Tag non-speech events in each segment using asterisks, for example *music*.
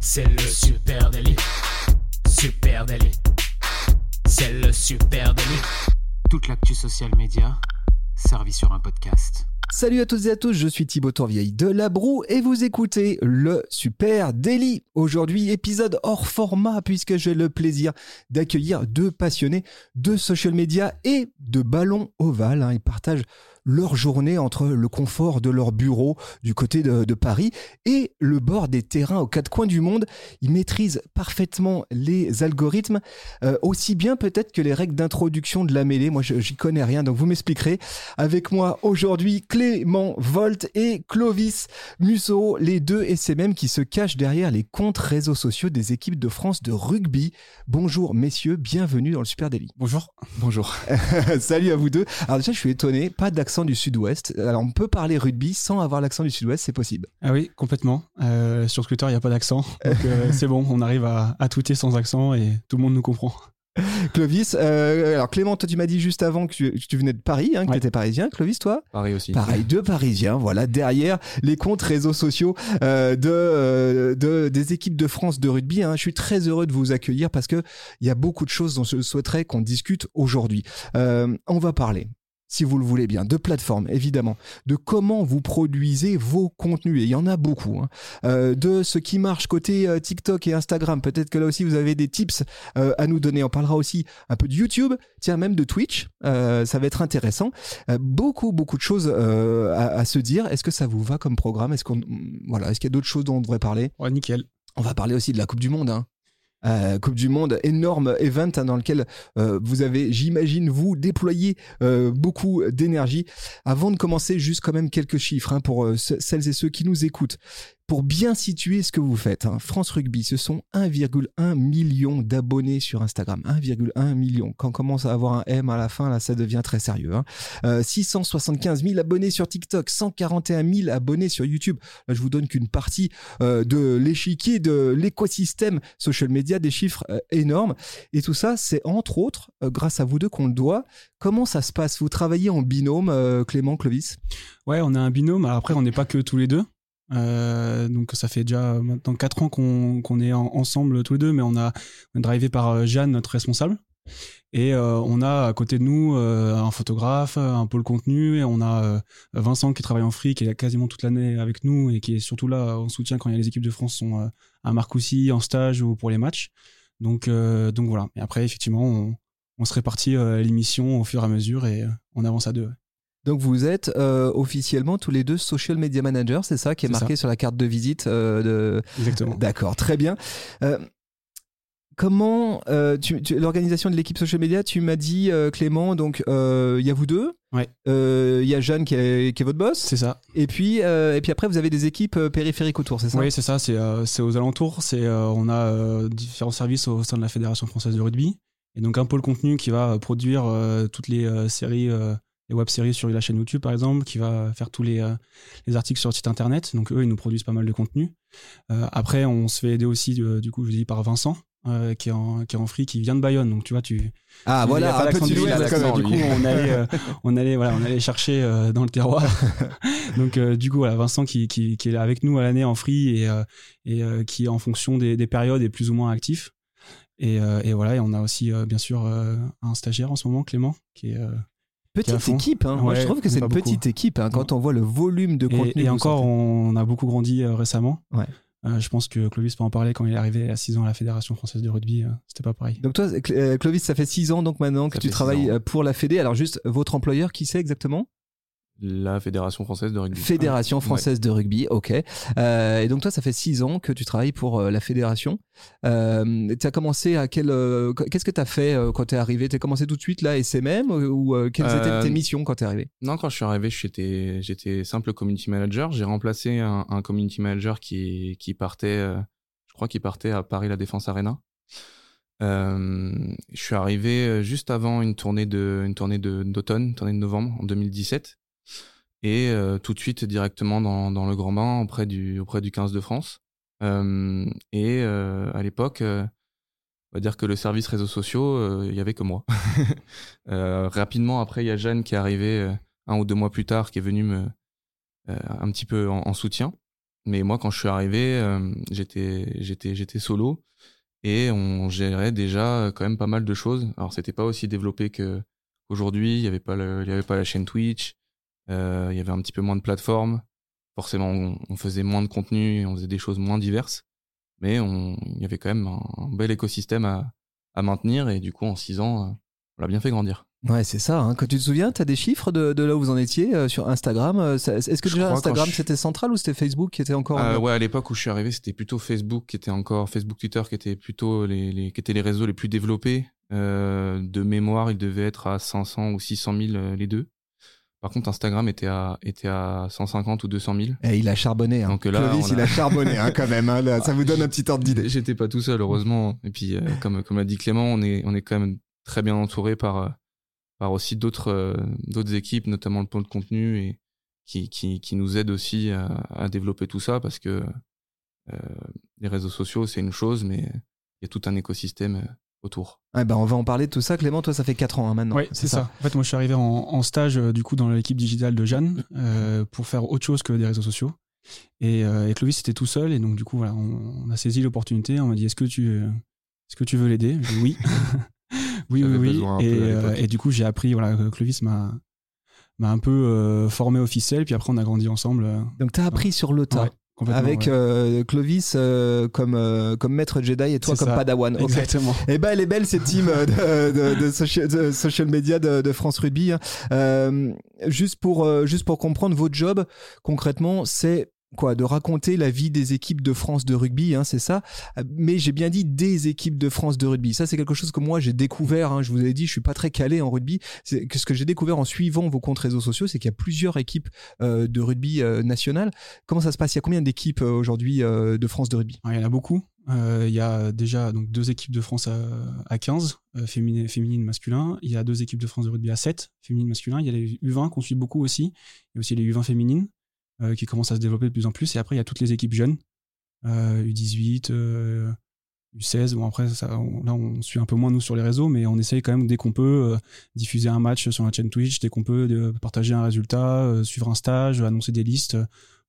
C'est le super délit. Super délit. C'est le super délit. Toute l'actu social média servie sur un podcast. Salut à toutes et à tous, je suis Thibaut Tourvieille de La Broue et vous écoutez le Super Daily. Aujourd'hui, épisode hors format puisque j'ai le plaisir d'accueillir deux passionnés de social media et de ballon ovale. Hein. Ils partagent leur journée entre le confort de leur bureau du côté de, Paris et le bord des terrains aux quatre coins du monde. Ils maîtrisent parfaitement les algorithmes, euh, aussi bien peut-être que les règles d'introduction de la mêlée. Moi, j'y connais rien, donc vous m'expliquerez. Avec moi aujourd'hui, Clément Volt et Clovis Musso, les deux SMM qui se cachent derrière les comptes réseaux sociaux des équipes de France de rugby. Bonjour messieurs, bienvenue dans le Super Daily. Bonjour. Bonjour. *laughs* Salut à vous deux. Alors déjà, je suis étonné, pas d'accent du sud-ouest. Alors on peut parler rugby sans avoir l'accent du sud-ouest, c'est possible. Ah oui, complètement. Euh, sur Twitter, il n'y a pas d'accent. Donc euh, *laughs* c'est bon, on arrive à, à tweeter sans accent et tout le monde nous comprend. Clovis, euh, alors Clément, toi tu m'as dit juste avant que tu, venais de Paris, hein, que tu étais parisien. Clovis, toi Paris aussi. Pareil, deux Parisiens, voilà, derrière les comptes réseaux sociaux de, de, des équipes de France de rugby. Hein. Je suis très heureux de vous accueillir parce qu'il y a beaucoup de choses dont je souhaiterais qu'on discute aujourd'hui. on va parler si vous le voulez bien, de plateformes, évidemment, de comment vous produisez vos contenus, et il y en a beaucoup, hein. euh, de ce qui marche côté euh, TikTok et Instagram. Peut-être que là aussi, vous avez des tips euh, à nous donner. On parlera aussi un peu de YouTube, tiens, même de Twitch. ça va être intéressant. beaucoup, beaucoup de choses à, se dire. Est-ce que ça vous va comme programme? Est-ce qu'on, voilà, est-ce qu'il y a d'autres choses dont on devrait parler? Ouais, nickel. On va parler aussi de la Coupe du Monde. Hein. Euh, coupe du Monde, énorme event hein, dans lequel euh, vous avez, j'imagine, vous déployé euh, beaucoup d'énergie. Avant de commencer, juste quand même quelques chiffres hein, pour celles et ceux qui nous écoutent pour bien situer ce que vous faites, hein, France Rugby, ce sont 1,1 million d'abonnés sur Instagram. 1,1 million. Quand on commence à avoir un M à la fin, là, ça devient très sérieux. 675 000 abonnés sur TikTok, 141 000 abonnés sur YouTube. Là, je vous donne qu'une partie euh, de l'échiquier, de l'écosystème social media, des chiffres euh, énormes. Et tout ça, c'est entre autres euh, grâce à vous deux qu'on le doit. Comment ça se passe? Vous travaillez en binôme, Clément, Clovis? Ouais, on a un binôme. Après, on n'est pas que tous les deux. Euh, donc ça fait déjà maintenant 4 ans qu'on est ensemble tous les deux, mais on a on est drivé par euh, Jeanne, notre responsable. Et euh, on a à côté de nous un photographe, un pôle contenu, et on a Vincent qui travaille en free, qui est quasiment toute l'année avec nous et qui est surtout là en soutien quand les équipes de France sont à Marcoussis, en stage ou pour les matchs. Donc, donc voilà. Et après, effectivement, on, on se répartit l'émission au fur et à mesure et on avance à deux. Donc vous êtes euh, officiellement tous les deux social media managers, c'est ça qui est, marqué sur la carte de visite euh, de. Exactement. D'accord, très bien. Euh, comment l'organisation de l'équipe social media Tu m'as dit Clément, donc il y a vous deux. Ouais. Il y a Jeanne qui est, votre boss. C'est ça. Et puis et puis après vous avez des équipes périphériques autour, c'est ça? Oui, c'est ça. C'est aux alentours. C'est on a différents services au sein de la fédération française de rugby. Et donc un pôle contenu qui va produire toutes les séries les web-séries sur la chaîne YouTube par exemple, qui va faire tous les, euh, les articles sur le site internet. Donc eux, ils nous produisent pas mal de contenu. Euh, après, on se fait aider aussi, euh, du coup, je dis par Vincent, qui, est en, qui est en free, qui vient de Bayonne. Donc tu vois, tu. Ah voilà, un peu du, du coup, on allait, *laughs* on allait, voilà, on allait chercher dans le terroir. *laughs* donc du coup, voilà, Vincent qui, qui, qui est avec nous à l'année en free et, et qui, en fonction des, des périodes, est plus ou moins actif. Et, et, voilà, et on a aussi bien sûr un stagiaire en ce moment, Clément, qui est Petite équipe, hein. Moi, je trouve que c'est une petite équipe hein, quand on voit le volume de contenu. Et, encore, on a beaucoup grandi euh, récemment. Ouais. Euh, je pense que Clovis peut en parler quand il est arrivé à 6 ans à la Fédération française de rugby. Euh, c'était pas pareil. Donc toi, Clovis, ça fait 6 ans donc maintenant que tu travailles pour la Fédé. Alors juste, votre employeur, qui c'est exactement? La Fédération française de rugby. Fédération française de rugby, ok. Euh, et donc toi, ça fait six ans que tu travailles pour euh, la fédération. Euh, tu as commencé à quel euh, Qu'est-ce que tu as fait quand tu es arrivé? Tu as commencé tout de suite là SMM ou quelles étaient tes missions quand tu es arrivé? Non, quand je suis arrivé, j'étais j'étais simple community manager. J'ai remplacé un, un, community manager qui qui partait, je crois qu'il partait à Paris la Défense Arena. je suis arrivé juste avant une tournée de une tournée de d'automne, une tournée de novembre en 2017 et euh, tout de suite directement dans, dans, le grand bain auprès du, auprès du 15 de France. Euh, et euh, à l'époque, on va dire que le service réseaux sociaux, il y avait que moi. *laughs* rapidement après, il y a Jeanne qui est arrivée un ou deux mois plus tard, qui est venue me un petit peu en, soutien. Mais moi, quand je suis arrivé, j'étais, j'étais, j'étais solo et on gérait déjà quand même pas mal de choses. Alors, c'était pas aussi développé que aujourd'hui. Il y avait pas il y avait pas la chaîne Twitch. Euh, il y avait un petit peu moins de plateformes. Forcément, on, on faisait moins de contenu, et on faisait des choses moins diverses. Mais on, il y avait quand même un, un bel écosystème à, à maintenir et du coup, en six ans, euh, on l'a bien fait grandir. Ouais, c'est ça. Hein. Quand tu te souviens, tu as des chiffres de, de, là où vous en étiez euh, sur Instagram. Est-ce que Je déjà crois Instagram je- c'était central ou c'était Facebook qui était encore Euh, ouais, à l'époque où je suis arrivé, c'était plutôt Facebook qui était encore Facebook, Twitter qui étaient plutôt les, les qui étaient les réseaux les plus développés. Euh, de mémoire, il devait être à 500 ou 600 000 euh, les deux. Par contre, Instagram était à était à 150 ou 200 000. Eh, il a charbonné. Hein. Donc là, Clovis, on a- il a charbonné hein, quand même. hein, là. ça vous donne un petit ordre d'idée. J'étais pas tout seul, heureusement. Et puis, euh, *laughs* comme comme l'a dit Clément, on est on est quand même très bien entouré par euh, par aussi d'autres euh, d'autres équipes, notamment le pôle de contenu et qui qui qui nous aident aussi à, à développer tout ça parce que euh, les réseaux sociaux c'est une chose, mais il y a tout un écosystème euh, autour. Ouais, ben, on va en parler de tout ça. Clément, toi, ça fait 4 ans hein, maintenant. Oui, c'est ça. En fait, moi, je suis arrivé en, en stage euh, du coup dans l'équipe digitale de Jeanne euh, pour faire autre chose que des réseaux sociaux. Et, euh, et Clovis était tout seul et donc du coup voilà, on, on a saisi l'opportunité. On m'a dit est-ce que tu est-ce que tu veux l'aider? J'ai dit *laughs* oui, oui, oui, oui. Et, euh, du coup j'ai appris voilà, Clovis m'a m'a un peu euh, formé officiel. Puis après on a grandi ensemble. Donc, tu as appris sur le tas. ouais, Avec ouais. euh, Clovis euh, comme, euh, comme maître Jedi et toi comme ça. Padawan. Ok. Exactement. Eh ben, elle est belle cette team de, de, de, social, de social media de, France Rugby. hein. Euh, juste pour juste pour comprendre votre job concrètement, c'est de raconter la vie des équipes de France de rugby, hein, c'est ça. Mais j'ai bien dit des équipes de France de rugby. Ça, c'est quelque chose que moi j'ai découvert. hein. je vous ai dit, je suis pas très calé en rugby. Ce que j'ai découvert en suivant vos comptes réseaux sociaux, c'est qu'il y a plusieurs équipes euh, de rugby euh, nationales. Comment ça se passe? Il y a combien d'équipes euh, aujourd'hui euh, de France de rugby? Ouais, Il y en a beaucoup. Il y a déjà donc, deux équipes de France à, à 15, euh, féminine, féminine, masculin. Il y a deux équipes de France de rugby à 7, féminine, masculin. Il y a les U20 qu'on suit beaucoup aussi. Il y a aussi les U20 féminines euh, qui commencent à se développer de plus en plus. Et après, il y a toutes les équipes jeunes, euh, U18, euh, U16. Bon, après, là, on suit un peu moins nous sur les réseaux, mais on essaye quand même dès qu'on peut euh, diffuser un match sur la chaîne Twitch, dès qu'on peut partager un résultat, euh, suivre un stage, annoncer des listes.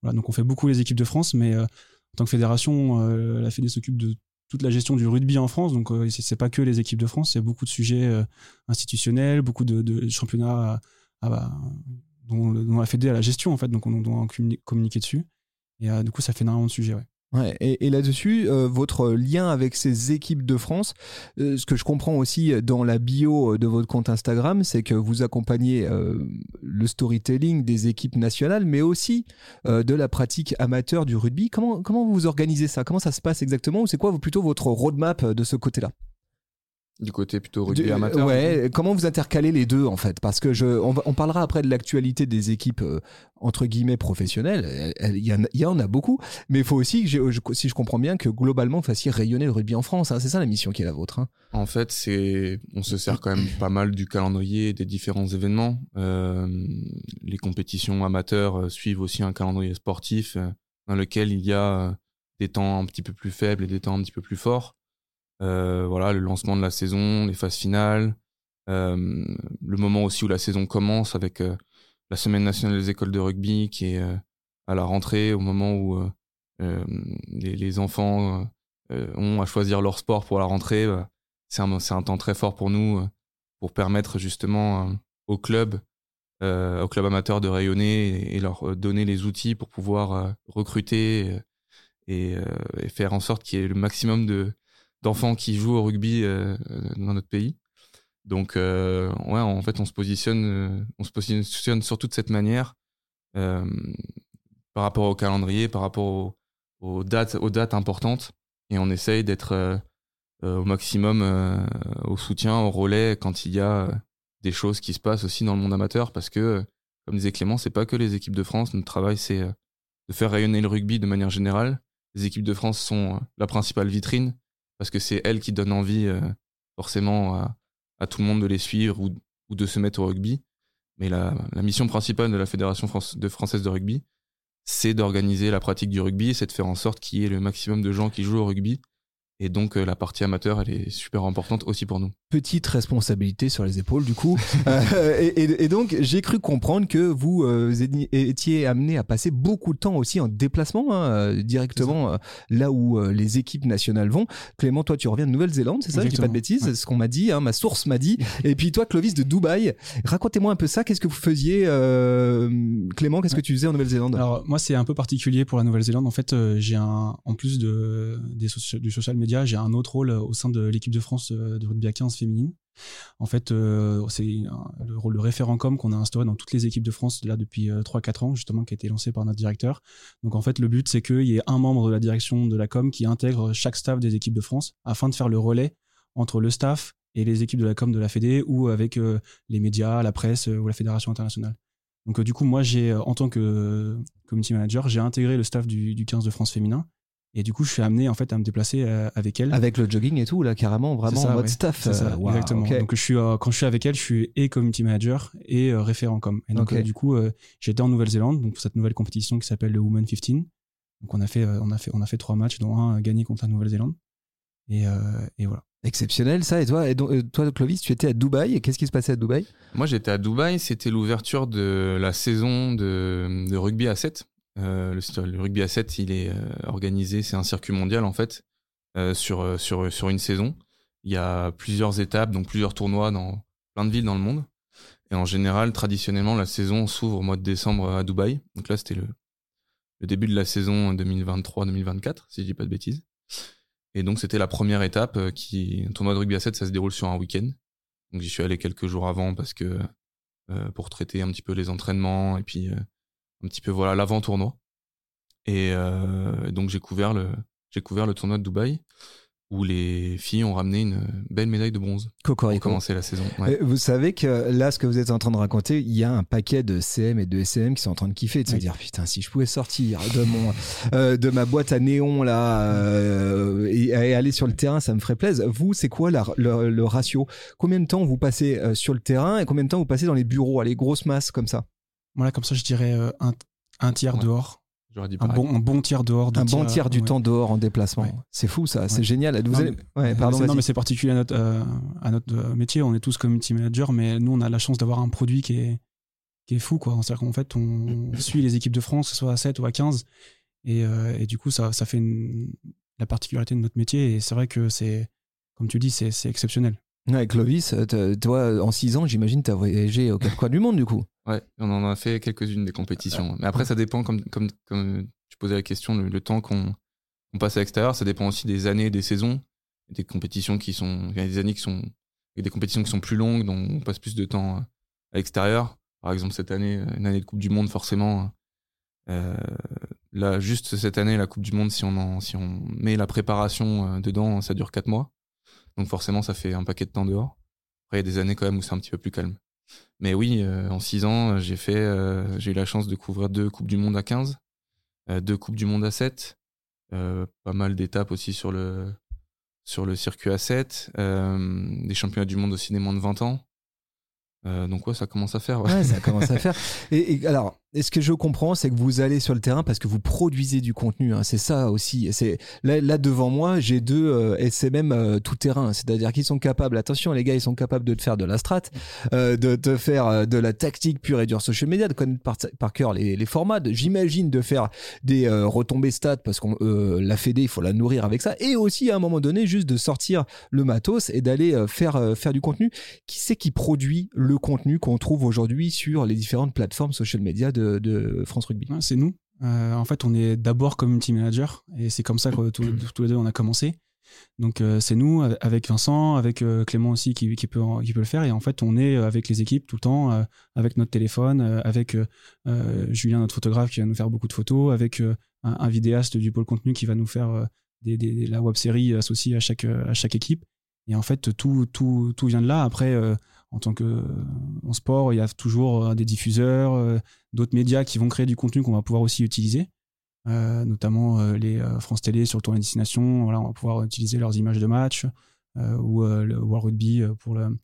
Voilà, donc on fait beaucoup les équipes de France, mais euh, en tant que fédération, euh, la Fédé s'occupe de toute la gestion du rugby en France. Donc, euh, c'est pas que les équipes de France, c'est beaucoup de sujets euh, institutionnels, beaucoup de, championnats à- à- dont, dont la Fédé a la gestion, en fait. Donc, on doit communiquer dessus. Et euh, du coup, ça fait énormément de sujets, et, là-dessus, euh, votre lien avec ces équipes de France, euh, ce que je comprends aussi dans la bio de votre compte Instagram, c'est que vous accompagnez le storytelling des équipes nationales, mais aussi de la pratique amateur du rugby. Comment, comment vous organisez ça? Comment ça se passe exactement? Ou c'est quoi plutôt votre roadmap de ce côté-là? Du côté plutôt rugby Du- amateur. Ouais, comment vous intercalez les deux en fait? Parce que je, on, va- on parlera après de l'actualité des équipes euh, entre guillemets professionnelles. Elle- elle- Il y, en a- il y en a beaucoup, mais il faut aussi, que j'ai- je- si je comprends bien, que globalement vous fassiez rayonner le rugby en France. hein. C'est ça la mission qui est la vôtre. hein. En fait, c'est, on se sert quand même pas mal du calendrier des différents événements. Euh, les compétitions amateurs euh, suivent aussi un calendrier sportif euh, dans lequel il y a euh, des temps un petit peu plus faibles et des temps un petit peu plus forts. Euh, voilà, le lancement de la saison, les phases finales, euh, le moment aussi où la saison commence avec euh, la semaine nationale des écoles de rugby qui est à la rentrée, au moment où les, les enfants ont à choisir leur sport pour la rentrée. bah, c'est un, un temps très fort pour nous pour permettre justement au club, euh, au club amateur de rayonner et, leur donner les outils pour pouvoir recruter et, et faire en sorte qu'il y ait le maximum de d'enfants qui jouent au rugby euh, dans notre pays. Donc euh, ouais, en fait, on se positionne, euh, on se positionne surtout de cette manière euh, par rapport au calendrier, par rapport au- aux dates, aux dates importantes, et on essaye d'être euh, euh, au maximum euh, au soutien, au relais quand il y a euh, des choses qui se passent aussi dans le monde amateur, parce que, euh, comme disait Clément, c'est pas que les équipes de France. Notre travail, c'est euh, de faire rayonner le rugby de manière générale. Les équipes de France sont euh, la principale vitrine, parce que c'est elles qui donnent envie euh, forcément à, tout le monde de les suivre ou, de se mettre au rugby. Mais la, mission principale de la Fédération française de rugby, c'est d'organiser la pratique du rugby, c'est de faire en sorte qu'il y ait le maximum de gens qui jouent au rugby Et donc, euh, la partie amateur, elle est super importante aussi pour nous. Petite responsabilité sur les épaules, du coup. *laughs* Euh, et, et- et donc, j'ai cru comprendre que vous euh, étiez- étiez amené à passer beaucoup de temps aussi en déplacement, hein, directement euh, là où euh, les équipes nationales vont. Clément, toi, tu reviens de Nouvelle-Zélande, c'est ça Je dis pas de bêtises, Ouais. c'est ce qu'on m'a dit, hein, ma source m'a dit. et puis toi, Clovis de Dubaï. Racontez-moi un peu ça. Qu'est-ce que vous faisiez, euh, Clément Qu'est-ce que tu faisais en Nouvelle-Zélande? Alors moi c'est un peu particulier pour la Nouvelle-Zélande. En fait euh, j'ai un en plus de des du social media j'ai un autre rôle euh, au sein de l'équipe de France euh, de rugby à 15 féminine. En fait euh, c'est le rôle de référent com qu'on a instauré dans toutes les équipes de France là depuis 3-4 ans justement qui a été lancé par notre directeur. Donc en fait le but c'est qu'il y ait un membre de la direction de la com qui intègre chaque staff des équipes de France afin de faire le relais entre le staff et les équipes de la com de la Fédé ou avec les médias, la presse ou la fédération internationale. Donc du coup, moi, j'ai en tant que community manager, j'ai intégré le staff du, du 15 de France féminin. Et du coup, je suis amené en fait à me déplacer euh, avec elle. Avec le jogging et tout, là, carrément, vraiment ça, en mode ouais. staff. C'est ça, exactement. Donc je suis euh, quand je suis avec elle, je suis et community manager et euh, référent com. Et donc euh, du coup, euh, j'étais en Nouvelle-Zélande donc pour cette nouvelle compétition qui s'appelle le Women 15. Donc on a fait euh, on a fait on a fait trois matchs dont un euh, gagné contre la Nouvelle-Zélande. Et, euh, et voilà. Exceptionnel, ça. Et toi, et donc, toi, Clovis, tu étais à Dubaï. Et qu'est-ce qui se passait à Dubaï? Moi, j'étais à Dubaï. C'était l'ouverture de la saison de, de rugby à 7. Euh, le, le rugby à 7, il est euh, organisé, c'est un circuit mondial en fait, euh, sur, euh, sur, sur une saison. Il y a plusieurs étapes, donc plusieurs tournois dans plein de villes dans le monde. Et en général, traditionnellement, la saison s'ouvre au mois de décembre à Dubaï. Donc là, c'était le, le début de la saison 2023-2024, si je dis pas de bêtises. Et donc, c'était la première étape qui, un tournoi de rugby à 7, ça se déroule sur un week-end. Donc, j'y suis allé quelques jours avant parce que, euh, pour traiter un petit peu les entraînements et puis, euh, un petit peu, voilà, l'avant-tournoi. Et euh, donc, j'ai couvert le, j'ai couvert le tournoi de Dubaï où les filles ont ramené une belle médaille de bronze pour commencer la saison. Ouais. Euh, Vous savez que là, ce que vous êtes en train de raconter, il y a un paquet de CM et de SM qui sont en train de kiffer, de se Oui. dire putain, si je pouvais sortir de mon, euh, de ma boîte à néon là euh, et, et aller sur le terrain, ça me ferait plaisir. Vous, c'est quoi la- le, le ratio? Combien de temps vous passez sur le terrain et combien de temps vous passez dans les bureaux, à les grosses masses comme ça? Voilà, comme ça, je dirais euh, un, un tiers Ouais. dehors, J'aurais dit un bon, un bon tiers dehors, Un bon tiers du ouais. temps dehors en déplacement. Ouais. C'est fou ça, c'est Ouais. génial. Vous Non, allez... mais- ouais, pardon, Euh, c'est- non, mais c'est particulier à notre, euh, à notre métier. On est tous community manager, mais nous, on a la chance d'avoir un produit qui est, qui est fou. quoi. C'est-à-dire qu'en fait, on suit les équipes de France, que ce soit à 7 ou à 15. Et, euh, et du coup, ça, ça fait une- la particularité de notre métier. Et c'est vrai que c'est, comme tu dis, c'est c'est exceptionnel. Ouais, Clovis, toi, en 6 ans, j'imagine, tu as voyagé aux quatre coins du monde du coup. Ouais, on en a fait quelques-unes des compétitions. Mais après, ça dépend, comme, comme, comme tu posais la question, le, le temps qu'on passe à l'extérieur, ça dépend aussi des années, des saisons, des compétitions qui sont, il y a des années qui sont, il y a des compétitions qui sont plus longues, dont on passe plus de temps à l'extérieur. Par exemple, cette année, une année de Coupe du Monde, forcément. Euh, là, juste cette année, la Coupe du Monde, si on, en, si on met la préparation euh, dedans, ça dure 4 mois. Donc forcément, ça fait un paquet de temps dehors. Après, il y a des années quand même où c'est un petit peu plus calme. Mais oui, euh, en 6 ans, j'ai fait, euh, j'ai eu la chance de couvrir deux Coupes du Monde à 15, euh, deux Coupes du Monde à 7, euh, pas mal d'étapes aussi sur le, sur le circuit à 7, euh, des championnats du monde aussi des moins de 20 ans. Euh, donc ouais, ça commence à faire. ouais. Ouais, ça commence à faire. *laughs* Et, et alors, et ce que je comprends, c'est que vous allez sur le terrain parce que vous produisez du contenu. hein. C'est ça aussi. C'est là, devant moi, j'ai deux euh, SMM euh, tout terrain. C'est-à-dire qu'ils sont capables. Attention, les gars, ils sont capables de te faire de la strat, euh, de te faire euh, de la tactique pure et dure social media, de connaître par, cœur les, formats. J'imagine de faire des retombées stats parce qu'on la Fédé, il faut la nourrir avec ça. Et aussi à un moment donné, juste de sortir le matos et d'aller faire faire du contenu. Qui c'est qui produit le contenu qu'on trouve aujourd'hui sur les différentes plateformes social media de, de France Rugby Ouais, c'est nous. Euh, en fait, on est d'abord community manager et c'est comme ça que tous, tous les deux on a commencé. Donc euh, c'est nous avec Vincent, avec euh, Clément aussi qui, qui, peut, qui peut le faire et en fait on est avec les équipes tout le temps, euh, avec notre téléphone, euh, avec Julien notre photographe qui va nous faire beaucoup de photos, avec euh, un, un vidéaste du pôle contenu qui va nous faire euh, des, des- la web série associée à chaque, à chaque équipe. Et en fait tout, tout, tout vient de là. Après euh, en tant que en sport, il y a toujours euh, des diffuseurs, euh, d'autres médias qui vont créer du contenu qu'on va pouvoir aussi utiliser, euh, notamment les France Télé sur le tournoi des destination. Voilà, on va pouvoir utiliser leurs images de match ou le World Rugby pour le-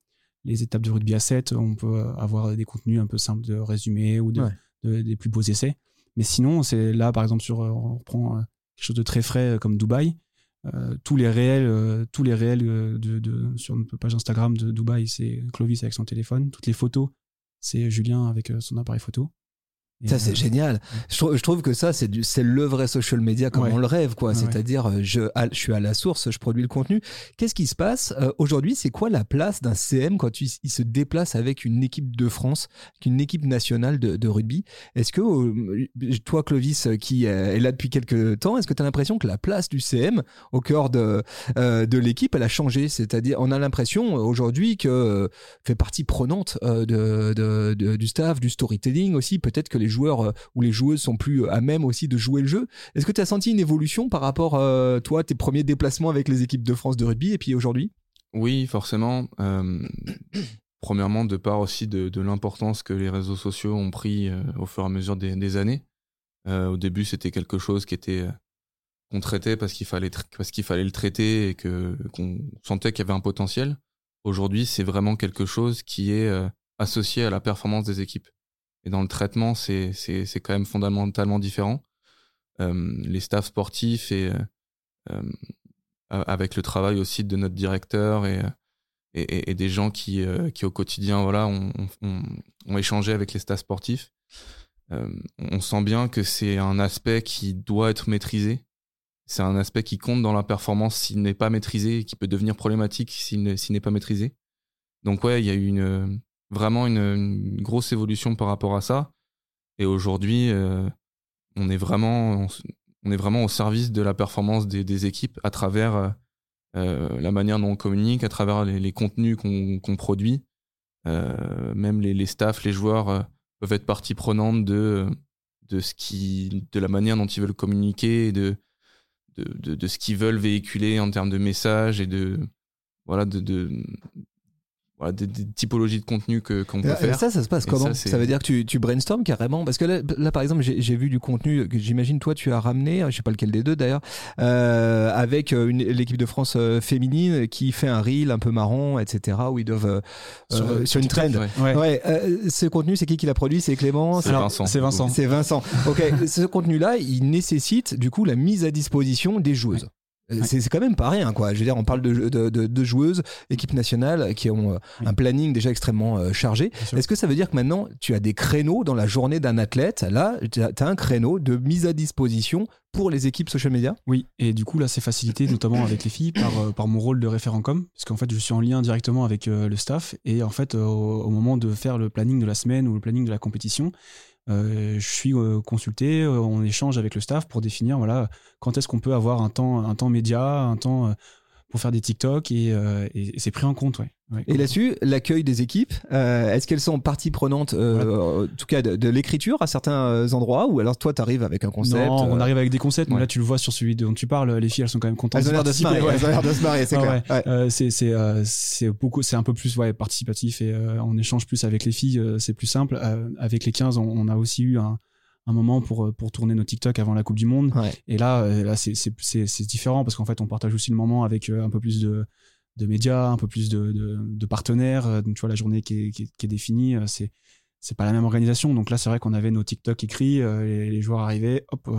les étapes de rugby à 7. On peut avoir des contenus un peu simples de résumé ou de, Ouais. de- des plus beaux essais. Mais sinon, c'est là, par exemple, sur, on reprend quelque chose de très frais comme Dubaï. Euh, tous les réels, euh, tous les réels euh, de, de- sur notre page Instagram de Dubaï, c'est Clovis avec son téléphone. Toutes les photos, c'est Julien avec son appareil photo. Ça, c'est euh, génial. Je, trou- je trouve que ça, c'est du- c'est le vrai social media comme Ouais. on le rêve, quoi. Ouais, C'est-à-dire, euh, je, suis à la source, je produis le contenu. Qu'est-ce qui se passe euh, aujourd'hui? C'est quoi la place d'un CM quand il se déplace avec une équipe de France, une équipe nationale de, de rugby? Est-ce que euh, toi, Clovis, qui est là depuis quelques temps, est-ce que tu as l'impression que la place du CM au cœur de, euh, de l'équipe, elle a changé? C'est-à-dire, on a l'impression aujourd'hui que fait partie prenante de, de- de- du staff, du storytelling aussi. Peut-être que les joueurs euh, ou les joueuses sont plus à même aussi de jouer le jeu. Est-ce que tu as senti une évolution par rapport, euh, toi, tes premiers déplacements avec les équipes de France de rugby et puis aujourd'hui? Oui, forcément. Euh, premièrement, de part aussi de, l'importance que les réseaux sociaux ont pris euh, au fur et à mesure des, années. Euh, au début, c'était quelque chose qui était euh, qu'on traitait parce qu'il fallait parce qu'il fallait le traiter et que qu'on sentait qu'il y avait un potentiel. Aujourd'hui, c'est vraiment quelque chose qui est euh, associé à la performance des équipes. Et dans le traitement, c'est quand même fondamentalement différent. Euh, les staffs sportifs et euh, euh, avec le travail aussi de notre directeur et, et, et- et des gens qui, euh, qui au quotidien voilà, ont, ont, ont échangé avec les staffs sportifs, euh, on sent bien que c'est un aspect qui doit être maîtrisé. C'est un aspect qui compte dans la performance s'il n'est pas maîtrisé et qui peut devenir problématique s'il n'est pas maîtrisé. Donc ouais, il y a eu une, vraiment une, une grosse évolution par rapport à ça. Et aujourd'hui, euh, on est vraiment on, est vraiment au service de la performance des, des équipes à travers euh, euh, la manière dont on communique, à travers les, les contenus qu'on qu'on produit. Euh, même les, les staffs, les joueurs euh, peuvent être partie prenante de, de, ce qui, de la manière dont ils veulent communiquer, de, de, de, de ce qu'ils veulent véhiculer en termes de messages et de, voilà, de, de, voilà, des, des typologies de contenu que- qu'on peut faire. Ça, ça se passe Et comment ça, veut dire que tu, tu brainstorms carrément Parce que là, là, par exemple, j'ai vu du contenu que j'imagine toi tu as ramené, je sais pas lequel des deux d'ailleurs, euh, avec euh, l'équipe de France euh, féminine qui fait un reel un peu marrant, etc. où ils doivent euh, Sur, euh, sur une trend. Ouais. Ouais. Ouais, euh, ce contenu, c'est qui qui l'a produit? C'est Clément C'est Vincent. c'est Vincent. C'est Vincent. Ok, *laughs* ce contenu-là, il nécessite du coup la mise à disposition des joueuses. C'est quand même pas rien, quoi. Je veux dire, on parle de, de, de- de joueuses, équipe nationale, qui ont euh, un planning déjà extrêmement euh, chargé. Est-ce que ça veut dire que maintenant, tu as des créneaux dans la journée d'un athlète? Là, tu as, un créneau de mise à disposition pour les équipes social media? Oui, et du coup là c'est facilité notamment avec les filles par, euh, par mon rôle de référent com, parce qu'en fait je suis en lien directement avec euh, le staff. Et en fait euh, au, moment de faire le planning de la semaine ou le planning de la compétition, je suis euh, consulté, euh, on échange avec le staff pour définir voilà quand est-ce qu'on peut avoir un temps un temps média, un temps euh, pour faire des TikTok et, euh, et- et c'est pris en compte ouais. Ouais, Et là-dessus, l'accueil des équipes, euh, est-ce qu'elles sont partie prenante, euh, en tout cas de, de l'écriture à certains euh, endroits, ou alors toi, tu arrives avec un concept non, on euh, arrive avec des concepts, mais là tu le vois sur celui dont tu parles, les filles elles sont quand même contentes. Elles ont l'air de se ouais. elles ont l'air de se marrer, c'est *laughs* clair. Euh, c'est euh, un peu plus ouais participatif et euh, on échange plus avec les filles euh, c'est plus simple Euh, avec les 15 on, on a aussi eu un, un moment pour euh, pour tourner nos TikTok avant la Coupe du Monde Ouais. et là euh, là c'est différent parce qu'en fait on partage aussi le moment avec euh, un peu plus de de médias un peu plus de de, de partenaires donc tu vois la journée qui est qui est, qui est définie c'est c'est pas la même organisation donc là c'est vrai qu'on avait nos TikTok écrits les, les joueurs arrivaient hop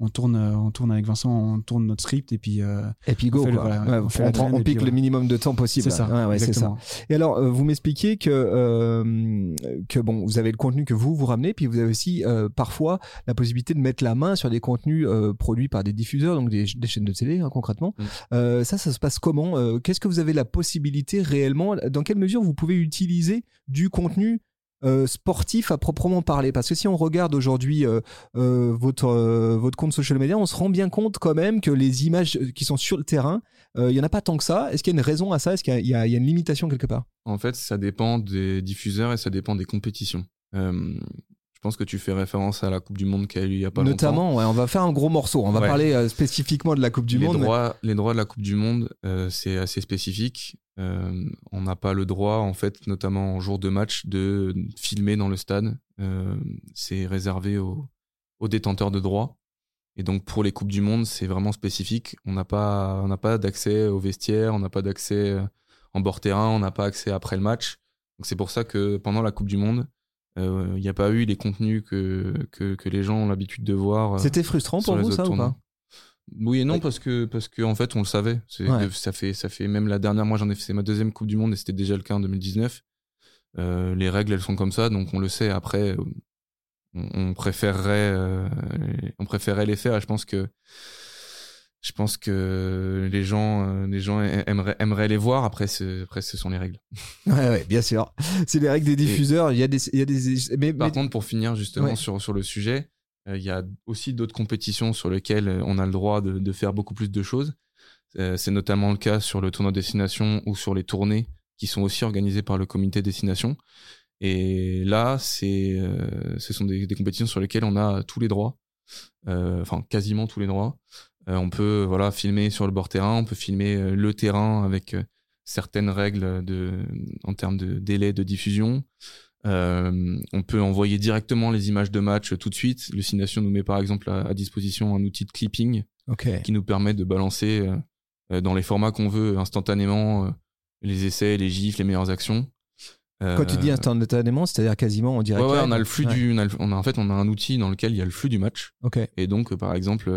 on tourne euh, on tourne avec Vincent on tourne notre script et puis euh, Et puis go, On fait le- quoi. voilà, Ouais, on fait prend- on puis pique le minimum de temps possible. c'est ça Ouais, ouais, c'est ça. Et alors, euh, vous m'expliquez que, euh, que bon, vous avez le contenu que vous vous ramenez, puis vous avez aussi euh, parfois la possibilité de mettre la main sur des contenus euh, produits par des diffuseurs, donc des, des chaînes de télé hein, concrètement. Mm. Euh, ça, ça se passe comment Euh, Qu'est-ce que vous avez la possibilité réellement Dans quelle mesure vous pouvez utiliser du contenu euh, sportif à proprement parler. Parce que si on regarde aujourd'hui euh, euh, votre votre compte social media on se rend bien compte quand même que les images qui sont sur le terrain il y en a pas tant que ça. Est-ce qu'il y a une raison à ça? Est-ce qu'il y a une limitation quelque part? En fait, ça dépend des diffuseurs et ça dépend des compétitions. Je pense que tu fais référence à la Coupe du Monde qui a eu il y a pas longtemps. Notamment, ouais, on va faire un gros morceau. On va Ouais. parler euh, spécifiquement de la Coupe du les Monde. mais- les droits de la Coupe du Monde, euh, c'est assez spécifique. Euh, on n'a pas le droit, en fait, notamment en jour de match, de filmer dans le stade. C'est réservé aux, aux détenteurs de droits. Et donc pour les coupes du monde, c'est vraiment spécifique. On n'a pas, on pas d'accès au vestiaire, on n'a pas d'accès en bord terrain, on n'a pas accès après le match. Donc c'est pour ça que pendant la Coupe du Monde, il n'y a pas eu les contenus que, que, que les gens ont l'habitude de voir. euh, C'était frustrant pour vous ça ou pas Oui et non parce que parce que en fait on le savait. Ouais. Ça fait ça fait même la dernière. Moi j'en ai fait ma deuxième Coupe du Monde et c'était déjà le cas en 2019. Euh, les règles elles sont comme ça donc on le sait. Après euh, on, on préférerait euh, on préférerait les faire. Et je pense que je pense que les gens euh, les gens aimeraient aimeraient les voir. Après après ce sont les règles. *laughs* Ouais, ouais, bien sûr. C'est les règles des diffuseurs. Il y a des, il y a des, mais, Par mais- contre, pour finir justement Ouais. sur, sur le sujet, euh, il y a aussi d'autres compétitions sur lesquelles euh, on a le droit de, de faire beaucoup plus de choses. Euh, c'est notamment le cas sur le tournoi destination ou sur les tournées qui sont aussi organisées par le comité destination. Et là, c'est, euh, ce sont des, des compétitions sur lesquelles on a tous les droits, euh, enfin quasiment tous les droits. Euh, on peut voilà filmer sur le bord terrain, on peut filmer euh, le terrain avec euh, certaines règles de, en termes de délai de diffusion. Euh, on peut envoyer directement les images de match tout de suite. Le Cination nous met par exemple à, à disposition un outil de clipping qui nous permet de balancer euh, dans les formats qu'on veut instantanément euh, les essais, les gifs, les meilleures actions. Quand tu dis instantanément, c'est-à-dire quasiment en direct. ouais, on a le flux Ouais. du, on a, le- on a- en fait on a un outil dans lequel il y a le flux du match. Et donc par exemple,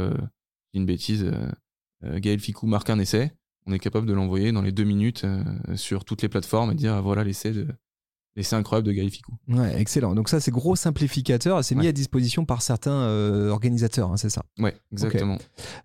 une bêtise, euh, euh, Gaël Ficou marque un essai, on est capable de l'envoyer dans les deux minutes euh, sur toutes les plateformes et dire ah, voilà l'essai de l'essai incroyable de Gaël Ficou. Ouais, excellent. Donc ça, c'est gros simplificateur. C'est mis Ouais. à disposition par certains euh, organisateurs, hein, c'est ça? Ouais, exactement.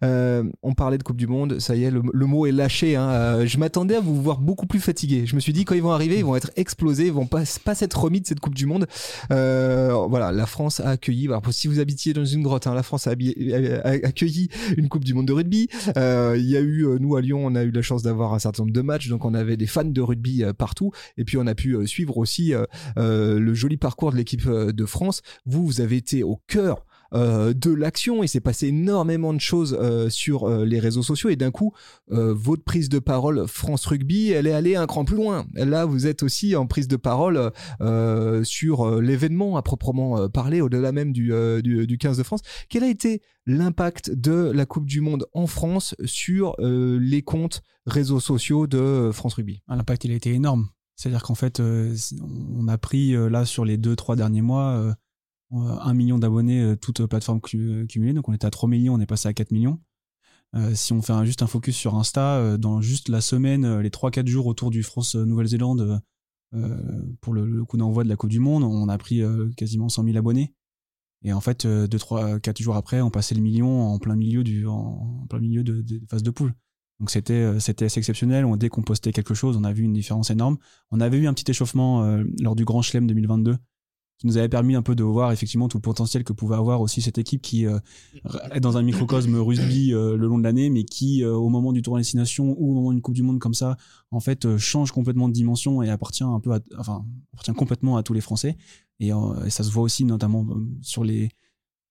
Euh, on parlait de Coupe du Monde, ça y est, le, le mot est lâché. hein. Euh, je m'attendais à vous voir beaucoup plus fatigué. Je me suis dit, quand ils vont arriver, ils vont être explosés, ils vont pas, pas s'être remis de cette Coupe du Monde. Voilà, la France a accueilli, alors, si vous habitiez dans une grotte, hein, la France a, accueilli une Coupe du Monde de rugby. Il y a eu, nous à Lyon, on a eu la chance d'avoir un certain nombre de matchs, donc on avait des fans de rugby partout. Et puis on a pu suivre aussi euh, euh, le joli parcours de l'équipe euh, de France. Vous, vous avez été au cœur de l'action. Il s'est passé énormément de choses sur les réseaux sociaux et d'un coup, votre prise de parole France Rugby, elle est allée un cran plus loin. Là, vous êtes aussi en prise de parole sur l'événement à proprement parler, au-delà même du, du, du 15 de France. Quel a été l'impact de la Coupe du Monde en France sur les comptes réseaux sociaux de France Rugby? Ah, L'impact, il a été énorme. C'est-à-dire qu'en fait, euh, on a pris euh, là sur les deux, trois derniers mois euh, un million d'abonnés, toutes plateformes cu- cumulées. Donc on était à 3 millions, on est passé à 4 millions. Si on fait juste un focus sur Insta, dans juste la semaine, les 3-4 jours autour du France-Nouvelle-Zélande, pour le, coup d'envoi de la Coupe du Monde, on a pris quasiment 100 000 abonnés. Et en fait, 2, 3, 4 jours après, on passait le million en plein milieu, du, en, en plein milieu de, de phase de poule. Donc c'était euh, c'était assez exceptionnel. On, dès qu'on postait quelque chose, on a vu une différence énorme. On avait eu un petit échauffement euh, lors du Grand Chelem 2022 qui nous avait permis un peu de voir effectivement tout le potentiel que pouvait avoir aussi cette équipe qui euh, est dans un microcosme rugby le long de l'année, mais qui au moment du tournoi destination ou au moment d'une Coupe du Monde comme ça, en fait change complètement de dimension et appartient un peu, à, enfin appartient complètement à tous les Français. Et, et ça se voit aussi notamment sur les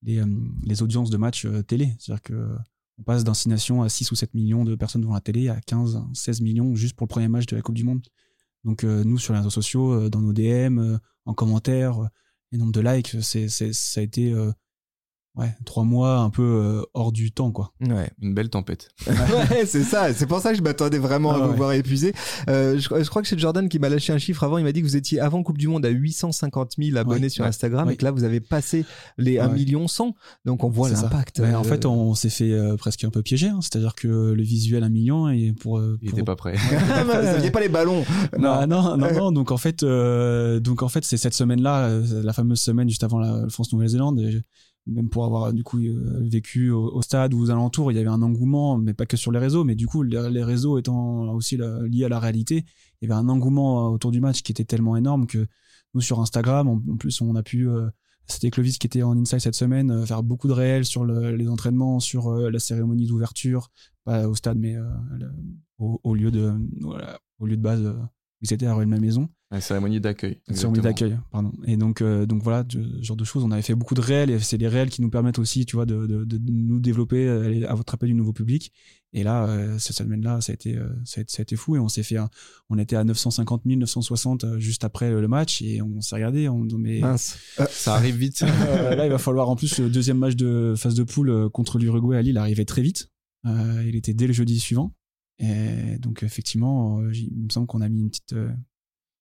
les, les audiences de matchs télé, c'est-à-dire que on passe d'incination à 6 ou 7 millions de personnes devant la télé à 15, 16 millions juste pour le premier match de la Coupe du Monde. Donc euh, nous sur les réseaux sociaux, euh, dans nos DM, euh, en commentaire, les nombres de likes, c'est, ça a été ouais, trois mois un peu euh, hors du temps quoi. Ouais. Une belle tempête. *laughs* ouais, c'est ça. C'est pour ça que je m'attendais vraiment à Ah vous ouais. voir épuisé. Euh, je, je crois que c'est Jordan qui m'a lâché un chiffre avant. Il m'a dit que vous étiez avant Coupe du Monde à 850 000 abonnés Ouais, sur ouais, Instagram et que là vous avez passé les 1 Ouais. million 100. Donc on voit l'impact. Ouais, en euh, fait, on s'est fait euh, presque un peu piéger, hein. c'est-à-dire que le visuel un million et pour, euh, Il pour- était pas prêt. vous aviez *laughs* pas les ballons. Non, non, non, non. Donc en fait, euh, donc en fait, c'est cette semaine-là, euh, la fameuse semaine juste avant la France-Nouvelle-Zélande. Même pour avoir du coup euh, vécu au, stade ou aux alentours, il y avait un engouement, mais pas que sur les réseaux, mais du coup les, réseaux étant aussi la- liés à la réalité, il y avait un engouement euh, autour du match qui était tellement énorme que nous sur Instagram, en, plus, on a pu euh, c'était Clovis qui était en inside cette semaine, faire beaucoup de réels sur le- les entraînements, sur la cérémonie d'ouverture, pas au stade, mais au, lieu de voilà, au lieu de base, étaient à ma maison. La cérémonie d'accueil. Une cérémonie d'accueil, pardon. Et donc, euh, donc voilà, ce genre de choses. On avait fait beaucoup de réels et c'est les réels qui nous permettent aussi, tu vois, de, de, de nous développer euh, à votre appel du nouveau public. Et là, euh, cette semaine-là, ça a été, euh, ça a été, ça a été fou et on s'est fait, un- on était à 950 000, 960 euh, juste après le match et on s'est regardé, on mais Mince. Ça arrive vite. *laughs* là, il va falloir en plus le deuxième match de phase de poule contre l'Uruguay à Lille arrivait très vite. Euh, il était dès le jeudi suivant. Et donc effectivement, il me semble qu'on a mis une petite, euh,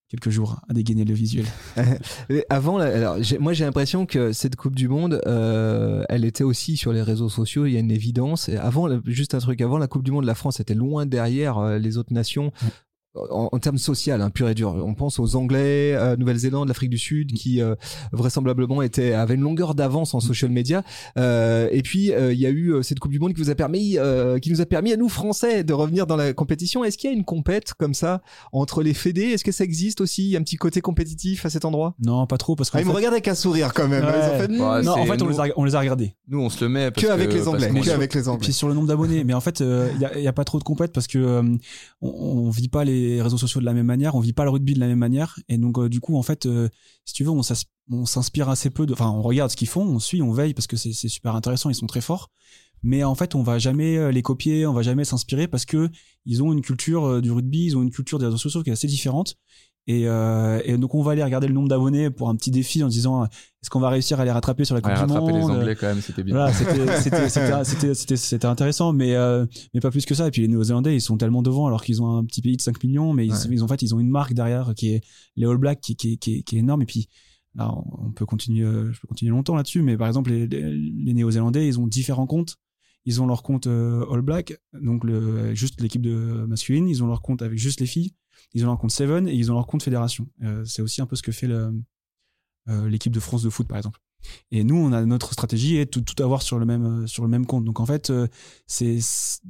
quelques jours à dégainer le visuel. *laughs* Avant, alors, moi j'ai l'impression que cette Coupe du Monde, euh, elle était aussi sur les réseaux sociaux. Il y a une évidence. Et avant, juste un truc, avant la Coupe du Monde, la France était loin derrière euh, les autres nations. En, en termes social, hein, pur et dur. On pense aux Anglais, euh, Nouvelle-Zélande, l'Afrique du Sud, qui euh, vraisemblablement étaient, avaient une longueur d'avance en social media. Euh, et puis euh, il y a eu euh, cette Coupe du Monde qui vous a permis, euh, qui nous a permis à nous Français de revenir dans la compétition. Est-ce qu'il y a une compète comme ça entre les fédés? Est-ce que ça existe aussi? Il y a un petit côté compétitif à cet endroit? Non, pas trop, parce qu'en ah, ils me fait, regardent avec un sourire quand même. Ouais. Ils ont fait, hmm, non, en fait on, nous- les a, on les a regardés. Nous, on se le met parce que avec les Anglais. Que avec les Et Anglais. puis sur le nombre d'abonnés, mais en fait, il y, a, pas trop de compète parce que euh, on, on vit pas les réseaux sociaux de la même manière, on vit pas le rugby de la même manière, et donc euh, du coup, en fait, euh, si tu veux, on s'inspire assez peu. Enfin, on regarde ce qu'ils font, on suit, on veille parce que c'est super intéressant, ils sont très forts. Mais en fait, on va jamais euh, les copier, on va jamais s'inspirer parce que ils ont une culture du rugby, ils ont une culture des réseaux sociaux qui est assez différente. Et, euh, et donc on va aller regarder le nombre d'abonnés pour un petit défi en se disant est-ce qu'on va réussir à les rattraper sur la Coupe Ouais, du rattraper les Anglais quand même, c'était bien. voilà, *laughs* c'était intéressant, mais euh, mais pas plus que ça. Et puis les Néo-Zélandais, ils sont tellement devant alors qu'ils ont un petit pays de 5 millions, mais ils, Ouais. ils en fait ils ont une marque derrière qui est les All Blacks qui qui qui, est- qui est énorme. Et puis là, on peut continuer, je peux continuer longtemps là-dessus, mais par exemple les Néo-Zélandais, ils ont différents comptes. Ils ont leur compte euh, All Black, donc le, juste l'équipe de masculine. Ils ont leur compte avec juste les filles. Ils ont leur compte Seven et ils ont leur compte Fédération. Euh, c'est aussi un peu ce que fait euh, l'équipe de France de foot, par exemple. Et nous, on a notre stratégie et tout, tout avoir sur le même euh, sur le même compte. Donc en fait, euh, c'est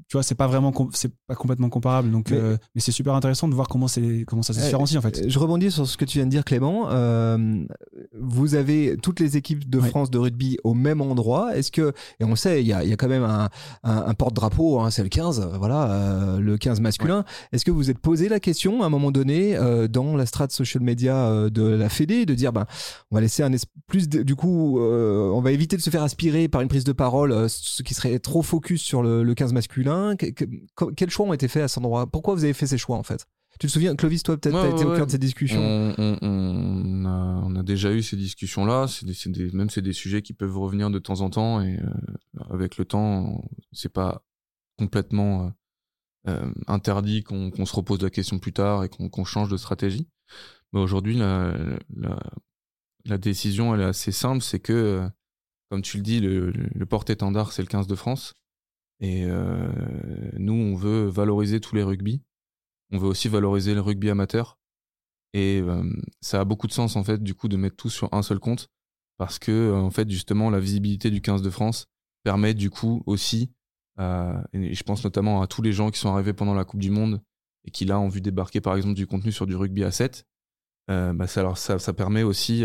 tu vois, c'est pas vraiment c'est pas complètement comparable. Donc Mais- mais, mais c'est super intéressant de voir comment c'est comment ça se Euh, différencie en fait. Je rebondis sur ce que tu viens de dire, Clément. Euh, vous avez toutes les équipes de. France de rugby au même endroit. Est-ce que, et on sait, il y a, il y a quand même un, un- un porte-drapeau, hein, c'est le 15, euh, voilà, euh, le 15 masculin. Est-ce que vous vous êtes posé la question à un moment donné euh, dans la strate social media euh, de la Fédé de dire, ben, on va laisser un plus, de- du coup, euh, on va éviter de se faire aspirer par une prise de parole, euh, ce qui serait trop focus sur le, le 15 masculin. Que- que- que- quels choix ont été faits à cet endroit? Pourquoi vous avez fait ces choix en fait? Tu te souviens, Clovis, toi peut-être, Ouais, t'as ouais, été au ouais. cœur de ces discussions. On, on- on a, on a déjà eu ces discussions-là. C'est des, c'est des- même c'est des sujets qui peuvent revenir de temps en temps et euh, avec le temps, c'est pas complètement euh, interdit qu'on se repose la question plus tard et qu'on change de stratégie. Mais aujourd'hui, la, la, la décision elle est assez simple, c'est que, euh, comme tu le dis, le, porte-étendard c'est le 15 de France et euh, nous on veut valoriser tous les rugby. On veut aussi valoriser le rugby amateur. Et euh, ça a beaucoup de sens en fait du coup de mettre tout sur un seul compte parce que en fait justement la visibilité du 15 de France permet du coup aussi et je pense notamment à tous les gens qui sont arrivés pendant la Coupe du Monde et qui là ont vu débarquer par exemple du contenu sur du rugby à 7 euh, bah, ça, alors, ça, ça permet aussi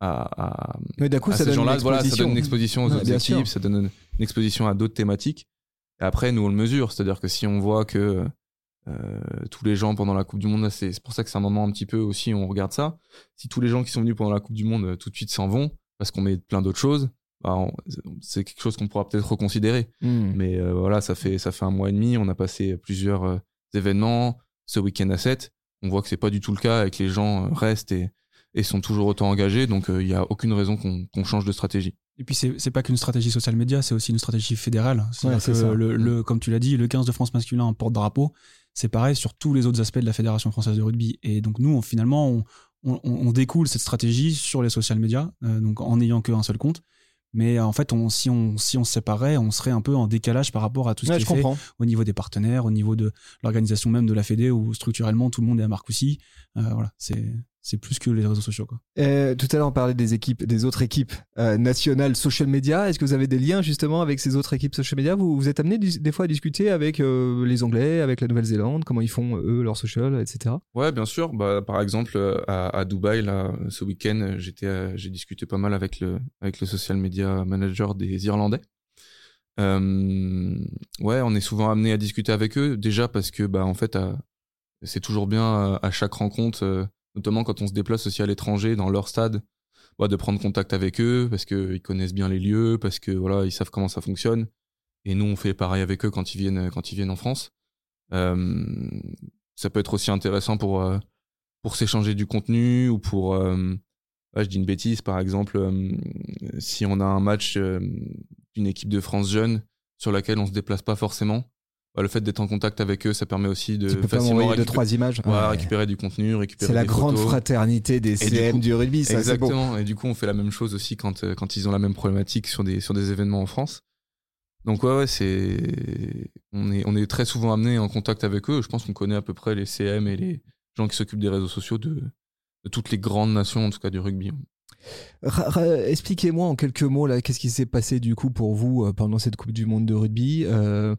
à, à, Mais d'un coup, à ces donne une gens-là voilà, ça donne une exposition aux autres équipes sûr. ça donne une, une exposition à d'autres thématiques et après nous on le mesure c'est à dire que si on voit que euh, tous les gens pendant la Coupe du Monde, c'est pour ça que c'est un moment un petit peu aussi, on regarde ça. Si tous les gens qui sont venus pendant la Coupe du Monde euh, tout de suite s'en vont, parce qu'on met plein d'autres choses, bah, c'est quelque chose qu'on pourra peut-être reconsidérer. Hmm. Mais euh, voilà, ça fait, ça fait un mois et demi, on a passé plusieurs euh, événements, ce week-end à 7. On voit que c'est pas du tout le cas et que les gens restent et, et sont toujours autant engagés, donc euh, il y a aucune raison qu'on change de stratégie. Et puis c'est pas qu'une stratégie social média, c'est aussi une stratégie fédérale. C'est-à-dire Ouais, que le, le- comme tu l'as dit, le 15 de France masculin en porte-drapeau, c'est pareil sur tous les autres aspects de la Fédération française de rugby. Et donc nous, on- finalement, on, on- on découle cette stratégie sur les social médias, euh, donc en n'ayant qu'un seul compte. Mais euh, en fait, on, si, on, si on se séparait, on serait un peu en décalage par rapport à tout ce Ouais, qui est fait au niveau des partenaires, au niveau de l'organisation même de la Fédé, où structurellement tout le monde est à Marcoussis. Euh, voilà, c'est c'est plus que les réseaux sociaux. Quoi. Euh, tout à l'heure, on parlait des équipes, des autres équipes euh, nationales social media. Est-ce que vous avez des liens justement avec ces autres équipes social media? Vous, vous êtes amené des fois à discuter avec euh, les Anglais, avec la Nouvelle-Zélande, comment ils font eux leur social, etc. Ouais, bien sûr. Bah, par exemple, euh, à, à Dubaï, là, ce week-end, j'étais, euh, j'ai discuté pas mal avec le, avec le social media manager des Irlandais. Euh, ouais, on est souvent amené à discuter avec eux, déjà parce que, bah, en fait, c'est toujours bien à chaque rencontre, euh, notamment quand on se déplace aussi à l'étranger, dans leur stade, bah, de prendre contact avec eux, parce qu'ils connaissent bien les lieux, parce que, voilà, ils savent comment ça fonctionne. Et nous, on fait pareil avec eux quand ils viennent, quand ils viennent en France. Euh, ça peut être aussi intéressant pour, euh, pour s'échanger du contenu ou pour. euh, je dis une bêtise, par exemple, si on a un match d'une équipe de France jeune sur laquelle on se déplace pas forcément, bah, le fait d'être en contact avec eux, ça permet aussi de Tu peux facilement récupérer, trois images. Ouais. récupérer du contenu, récupérer C'est la des grande photos. fraternité des Et du CM coup- du rugby, ça. Exactement. Et du coup, on fait la même chose aussi quand, euh, quand ils ont la même problématique sur des, sur des événements en France. Donc ouais, ouais, c'est on est on est très souvent amené en contact avec eux. Je pense qu'on connaît à peu près les CM et les gens qui s'occupent des réseaux sociaux de, de toutes les grandes nations, en tout cas du rugby. Expliquez-moi en quelques mots là, qu'est-ce qui s'est passé du coup pour vous euh, pendant cette Coupe du Monde de rugby Euh,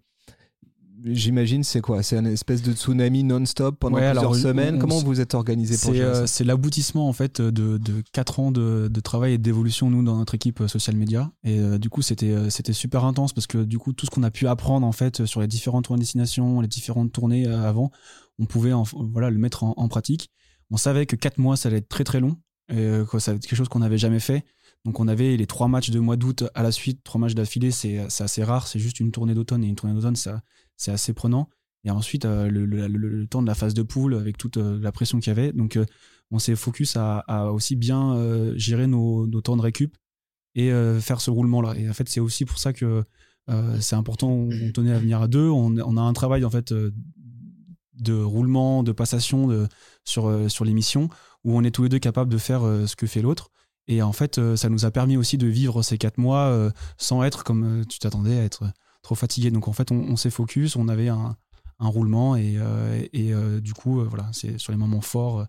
J'imagine c'est quoi? C'est une espèce de tsunami non-stop pendant Ouais, plusieurs alors, semaines? on- Comment vous êtes organisé pour gérer ça? euh, c'est l'aboutissement en fait de, de 4 ans de, de travail et d'évolution nous dans notre équipe euh, social media et euh, du coup c'était euh, c'était super intense parce que du coup tout ce qu'on a pu apprendre en fait sur les différentes tournées de destination, les différentes tournées euh, avant, on pouvait en- voilà le mettre en, en pratique. On savait que 4 mois ça allait être très très long euh, ça quelque chose qu'on n'avait jamais fait. Donc on avait les trois matchs de mois d'août à la suite, trois matchs d'affilée, c'est assez rare, c'est juste une tournée d'automne et une tournée d'automne c'est assez prenant. Et ensuite, euh, le, temps de la phase de poule avec toute euh, la pression qu'il y avait. Donc, euh, on s'est focus à, aussi bien gérer nos, nos temps de récup et faire ce roulement-là. Et en fait, c'est aussi pour ça que c'est important. On tenait à venir à deux. On, on a un travail en fait de roulement, de passation de, sur, sur l'émission où on est tous les deux capables de faire euh, ce que fait l'autre. Et en fait, euh, ça nous a permis aussi de vivre ces quatre mois euh, sans être comme tu t'attendais à être trop fatigué. Donc en fait, on, s'est focus, on avait un, roulement et, du coup, voilà, c'est sur les moments forts,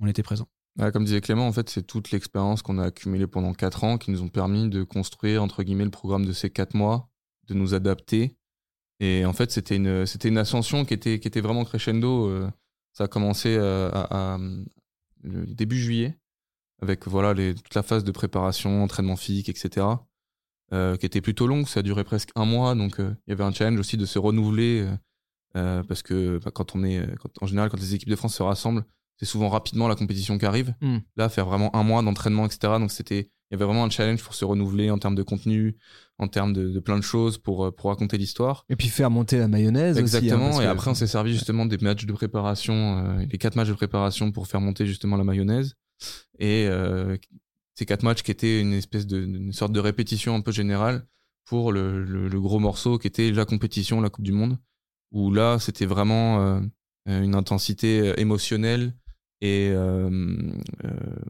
on était présent. Comme disait Clément, en fait, c'est toute l'expérience qu'on a accumulée pendant 4 ans qui nous ont permis de construire, entre guillemets, le programme de ces 4 mois, de nous adapter. Et en fait, c'était une, ascension qui était, vraiment crescendo. Ça a commencé à- le début juillet, avec voilà, les, toute la phase de préparation, entraînement physique, etc., euh, qui était plutôt longue. Ça a duré presque un mois. Donc, euh, il y avait un challenge aussi de se renouveler. euh, euh, parce que bah, quand on est, quand, en général, quand les équipes de France se rassemblent, c'est souvent rapidement la compétition qui arrive. Mm. Là, faire vraiment un mois d'entraînement, etc. Donc, c'était, il y avait vraiment un challenge pour se renouveler en termes de contenu, en termes de, de plein de choses pour, euh, pour raconter l'histoire. Et puis faire monter la mayonnaise aussi. hein, Exactement. et que- après, on s'est servi justement des matchs de préparation, euh, les quatre matchs de préparation pour faire monter justement la mayonnaise. Et euh, ces quatre matchs qui étaient une espèce de, une sorte de répétition un peu générale pour le, le, le gros morceau qui était la compétition, la Coupe du Monde, où là, c'était vraiment euh, une intensité émotionnelle et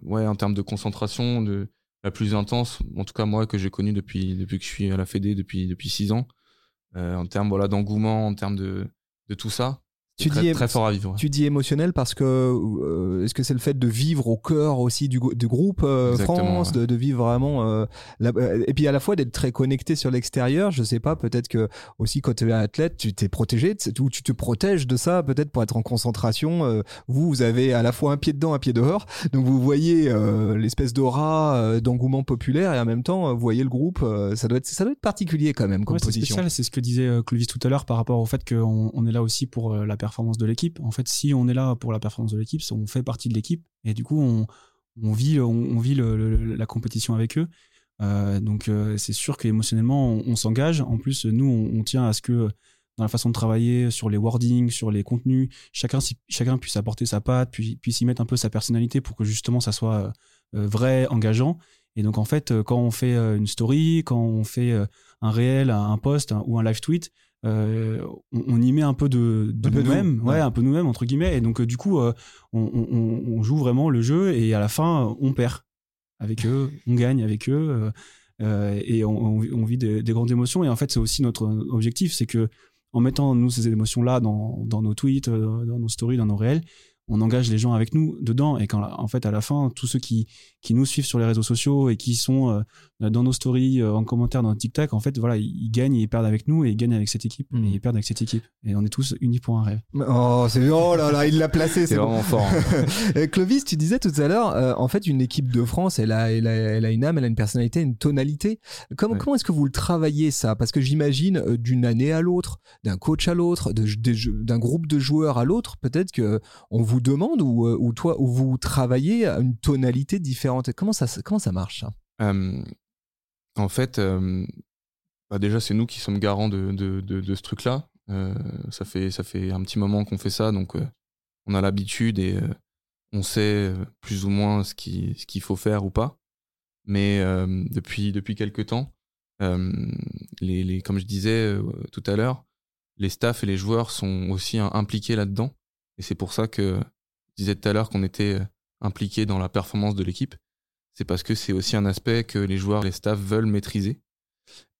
ouais, en termes de concentration, de la plus intense, en tout cas moi que j'ai connue depuis depuis que je suis à la Fédé depuis depuis six ans, euh, en termes voilà d'engouement, en termes de de tout ça. Tu très, dis- très fort à vivre. Tu dis émotionnel parce que euh, est-ce que c'est le fait de vivre au cœur aussi du, du groupe euh, France, ouais. de, de vivre vraiment euh, la- euh, et puis à la fois d'être très connecté sur l'extérieur. Je sais pas, peut-être que aussi quand tu es athlète, tu t'es protégé, tu ou tu te protèges de ça, peut-être pour être en concentration. euh, vous, vous avez à la fois un pied dedans, un pied dehors, donc vous voyez euh, l'espèce d'aura euh, d'engouement populaire et en même temps vous voyez le groupe. euh, ça doit être ça doit être particulier quand même comme Ouais, c'est position. spécial, c'est ce que disait euh, Clovis tout à l'heure par rapport au fait qu'on on est là aussi pour euh, la performance de l'équipe. En fait, si on est là pour la performance de l'équipe, on fait partie de l'équipe et du coup, on, vit, on, vit la compétition avec eux. Euh, donc, euh, c'est sûr qu'émotionnellement, on, s'engage. En plus, nous, on, tient à ce que dans la façon de travailler, sur les wordings, sur les contenus, chacun, chacun puisse apporter sa patte, puis, puisse y mettre un peu sa personnalité pour que justement ça soit euh, vrai, engageant. Et donc, en fait, quand on fait une story, quand on fait un réel, un post ou un live tweet, euh, on, on y met un peu de, nous-mêmes, nous, ouais, ouais. un peu nous-mêmes entre guillemets. Et donc euh, du coup, euh, on, on- on joue vraiment le jeu et à la fin, on perd avec eux, on gagne avec eux. et on, vit des, des grandes émotions et en fait c'est aussi notre objectif c'est que en mettant nous ces émotions là dans, dans nos tweets dans nos stories dans nos réels on engage les gens avec nous dedans et quand en fait à la fin tous ceux qui qui nous suivent sur les réseaux sociaux et qui sont euh, dans nos stories euh, en commentaire dans TikTok en fait voilà ils, ils gagnent et ils perdent avec nous et ils gagnent avec cette équipe Mm. et ils perdent avec cette équipe et on est tous unis pour un rêve Oh, c'est oh là là, il l'a placé, C'est bon. vraiment fort. hein. *laughs* Euh, Clovis, tu disais tout à l'heure, euh, en fait, une équipe de France, elle a, elle, a, elle a une âme, elle a une personnalité, une tonalité. Comment, Ouais. comment est-ce que vous le travaillez ça? Parce que j'imagine euh, d'une année à l'autre, d'un coach à l'autre, d'un groupe de joueurs à l'autre, peut-être que on vous demande ou, euh, ou toi, ou vous travaillez à une tonalité différente? Comment ça, comment ça marche en fait, bah déjà, c'est nous qui sommes garants de, ce truc-là. Euh, ça, fait, ça fait un petit moment qu'on fait ça, donc euh, on a l'habitude et on sait plus ou moins ce qu'il ce qu'il faut faire ou pas. Mais depuis, depuis quelques temps, les, comme je disais tout à l'heure, les staffs et les joueurs sont aussi impliqués là-dedans. Et c'est pour ça que je disais tout à l'heure qu'on était impliqués dans la performance de l'équipe. C'est parce que c'est aussi un aspect que les joueurs les staffs veulent maîtriser.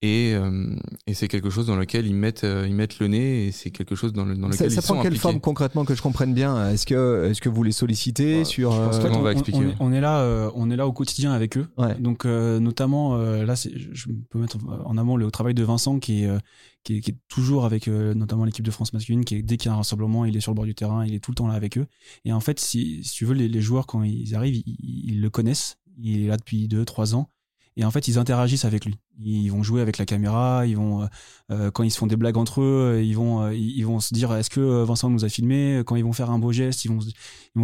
Et, euh, et c'est quelque chose dans lequel ils mettent, euh, ils mettent le nez et c'est quelque chose dans, le, dans lequel ça, ils ça prend quelle forme concrètement que je comprenne bien? Est-ce que, est-ce que vous les sollicitez Ouais, sur je pense euh, on, on va expliquer. on- on est là, euh, on est là au quotidien avec eux. Ouais. Donc euh, notamment euh, là, je peux mettre en avant le travail de Vincent qui est, euh, qui est, qui est toujours avec euh, notamment l'équipe de France masculine. Qui est, dès qu'il y a un rassemblement, il est sur le bord du terrain, il est tout le temps là avec eux. Et en fait, si, si tu veux, les, les joueurs quand ils arrivent, ils, ils le connaissent. Il est là depuis deux, trois ans. Et en fait, ils interagissent avec lui. Ils vont jouer avec la caméra. Ils vont, euh, euh, quand ils se font des blagues entre eux, ils vont, euh, ils vont se dire est-ce que euh, Vincent nous a filmé? Quand ils vont faire un beau geste, ils vont,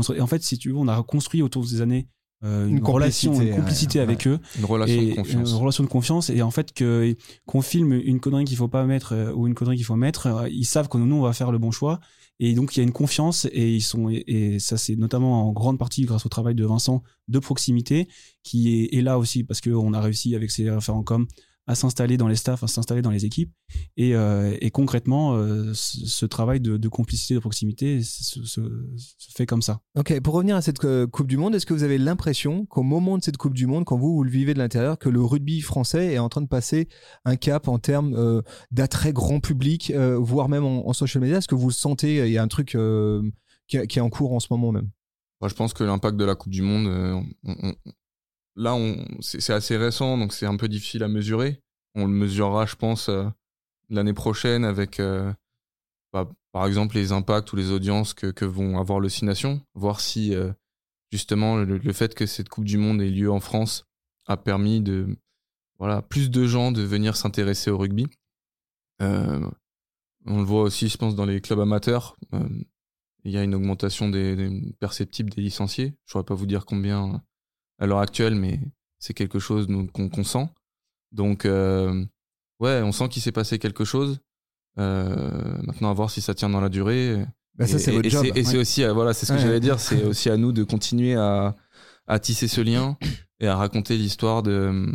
se- en fait, si tu veux, on a construit autour des années euh, une, Une relation, complicité, une complicité ouais, avec eux Une relation et de confiance. une relation de confiance. Et en fait que qu'on filme une connerie qu'il faut pas mettre euh, ou une connerie qu'il faut mettre euh, ils savent que nous on va faire le bon choix. Et donc il y a une confiance et ils sont et, et ça c'est notamment en grande partie grâce au travail de Vincent de proximité qui est, est là aussi parce que on a réussi avec ses référents com à s'installer dans les staffs, à s'installer dans les équipes. Et, euh, et concrètement, euh, ce, ce travail de, de complicité, de proximité se, se- se fait comme ça. Ok, pour revenir à cette euh, Coupe du Monde, est-ce que vous avez l'impression qu'au moment de cette Coupe du Monde, quand vous, vous le vivez de l'intérieur, que le rugby français est en train de passer un cap en termes euh, d'attrait grand public, euh, voire même en, en social media? Est-ce que vous le sentez Il y a un truc euh, qui, qui est en cours en ce moment même? Moi, je pense que l'impact de la Coupe du Monde, euh, on- on- là, c'est assez récent, donc c'est un peu difficile à mesurer. On le mesurera, je pense, euh, l'année prochaine avec, euh, bah, par exemple, les impacts ou les audiences que, vont avoir le Six voir si, euh, justement, le, fait que cette Coupe du Monde ait lieu en France a permis de, voilà, plus de gens de venir s'intéresser au rugby. On le voit aussi, je pense, dans les clubs amateurs. Il y a une augmentation perceptible des licenciés. Je ne saurais pas vous dire combien à l'heure actuelle, mais c'est quelque chose qu'on sent. Donc, euh, ouais, on sent qu'il s'est passé quelque chose. Euh, maintenant, à voir si ça tient dans la durée. Bah, ça, Et- c'est votre et job. aussi, euh, voilà, c'est ce que Ouais. j'allais dire, c'est aussi à nous de continuer à, à tisser ce lien et à raconter l'histoire de,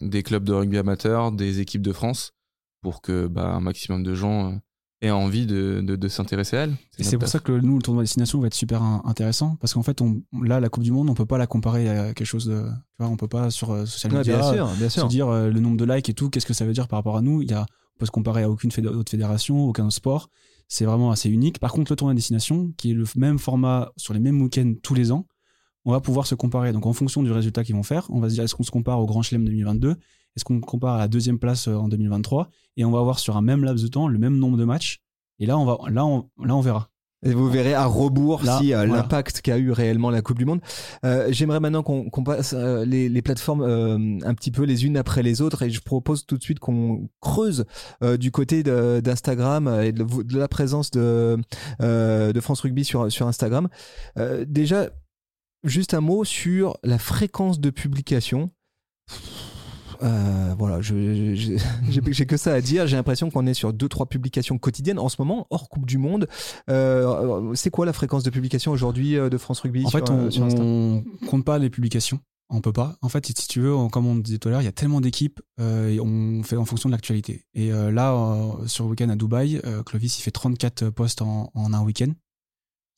des clubs de rugby amateurs, des équipes de France, pour que bah, un maximum de gens aient envie de, de, de s'intéresser à elles. Et c'est pour ça que nous, le tournoi destination va être super in- intéressant parce qu'en fait, on, là, la Coupe du Monde, on peut pas la comparer à quelque chose de. Tu vois, on peut pas sur euh, social Ouais, media bien sûr, bien se dire euh, le nombre de likes et tout, qu'est-ce que ça veut dire par rapport à nous. Il y a, on peut se comparer à aucune fédé- autre fédération, aucun autre sport. C'est vraiment assez unique. Par contre, le tournoi destination, qui est le même format sur les mêmes week-ends tous les ans, on va pouvoir se comparer. Donc, en fonction du résultat qu'ils vont faire, on va se dire est-ce qu'on se compare au Grand Chelem 2022 Est-ce qu'on compare à la deuxième place euh, en 2023 Et on va avoir sur un même laps de temps le même nombre de matchs. Et là, on va, là, on, là, on verra. Et vous verrez à rebours Là, si euh, voilà. l'impact qu'a eu réellement la Coupe du Monde. Euh, J'aimerais maintenant qu'on passe euh, les, les plateformes euh, un petit peu les unes après les autres et je propose tout de suite qu'on creuse du côté d'Instagram et de, de la présence de, de France Rugby sur, sur Instagram. Déjà, juste un mot sur la fréquence de publication. Euh, voilà, je- je- *laughs* j'ai que ça à dire. J'ai l'impression qu'on est sur deux trois publications quotidiennes en ce moment, hors Coupe du Monde. Euh, c'est quoi la fréquence de publication aujourd'hui euh, de France Rugby En sur, fait, on, sur Insta? on compte pas les publications. On peut pas. En fait, si tu veux, on- comme on disait tout à l'heure, il y a tellement d'équipes euh, et on fait en fonction de l'actualité. Et là, sur le week-end à Dubaï, Clovis, il fait 34 postes en, en un week-end.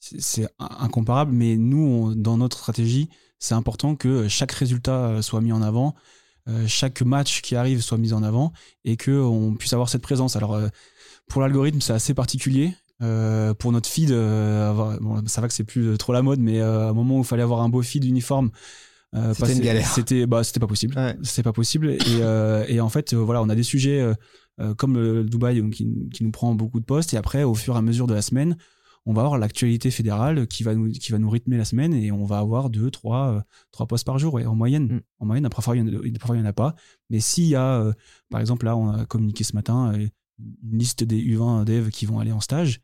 C'est c'est incomparable, mais nous, on- dans notre stratégie, c'est important que chaque résultat soit mis en avant, chaque match qui arrive soit mis en avant et que on puisse avoir cette présence. Alors, euh, pour l'algorithme, c'est assez particulier. Euh, pour notre feed, euh, avoir- bon, ça va que c'est plus trop la mode, mais euh, à un moment où il fallait avoir un beau feed uniforme, euh, C'était une galère. C'était bah, c'était pas possible. Ouais. C'était pas possible. Et, euh, et en fait, euh, voilà, on a des sujets euh, euh, comme le Dubaï donc, qui, qui nous prend beaucoup de postes. Et après, au fur et à mesure de la semaine, on va avoir l'actualité fédérale qui va nous qui va nous rythmer la semaine et on va avoir deux, trois, euh, trois postes par jour ouais, en moyenne. Mm. En moyenne, parfois il y y en a pas. Mais s'il y a, euh, par exemple, là, on a communiqué ce matin euh, une liste des U20 devs qui vont aller en stage.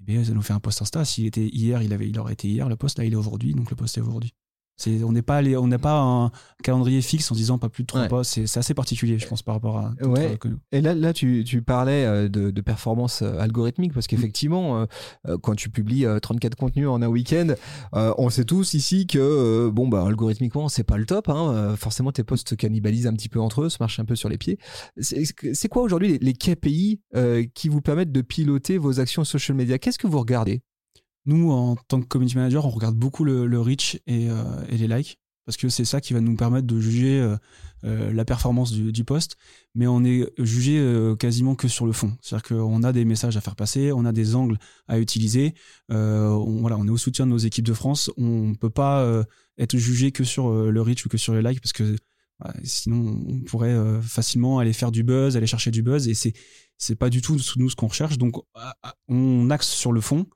Eh bien, ça nous fait un post Insta. S'il était hier, il avait, il aurait été hier le poste. Là, il est aujourd'hui, donc le poste est aujourd'hui. On n'est pas allé, on n'a pas un calendrier fixe en disant pas plus de trois postes. C'est, assez particulier, je pense, par rapport à. Ouais. euh, Et là, là tu, tu parlais euh, de, de performance euh, algorithmique parce qu'effectivement, euh, euh, quand tu publies euh, 34 contenus en un week-end, on sait tous ici que bon bah algorithmiquement c'est pas le top. Hein, forcément, tes posts se cannibalisent un petit peu entre eux, se marchent un peu sur les pieds. C'est quoi aujourd'hui les, les KPI qui vous permettent de piloter vos actions social media? Qu'est-ce que vous regardez? Nous, en tant que community manager, on regarde beaucoup le, reach et, euh, et les likes parce que c'est ça qui va nous permettre de juger euh, euh, la performance du, du post. Mais on est jugé quasiment que sur le fond. C'est-à-dire qu'on a des messages à faire passer, on a des angles à utiliser. On, voilà, on est au soutien de nos équipes de France. On ne peut pas être jugé que sur le reach ou que sur les likes parce que voilà, sinon on pourrait facilement aller faire du buzz, aller chercher du buzz et c'est c'est pas du tout nous ce qu'on recherche. Donc à- à- on axe sur le fond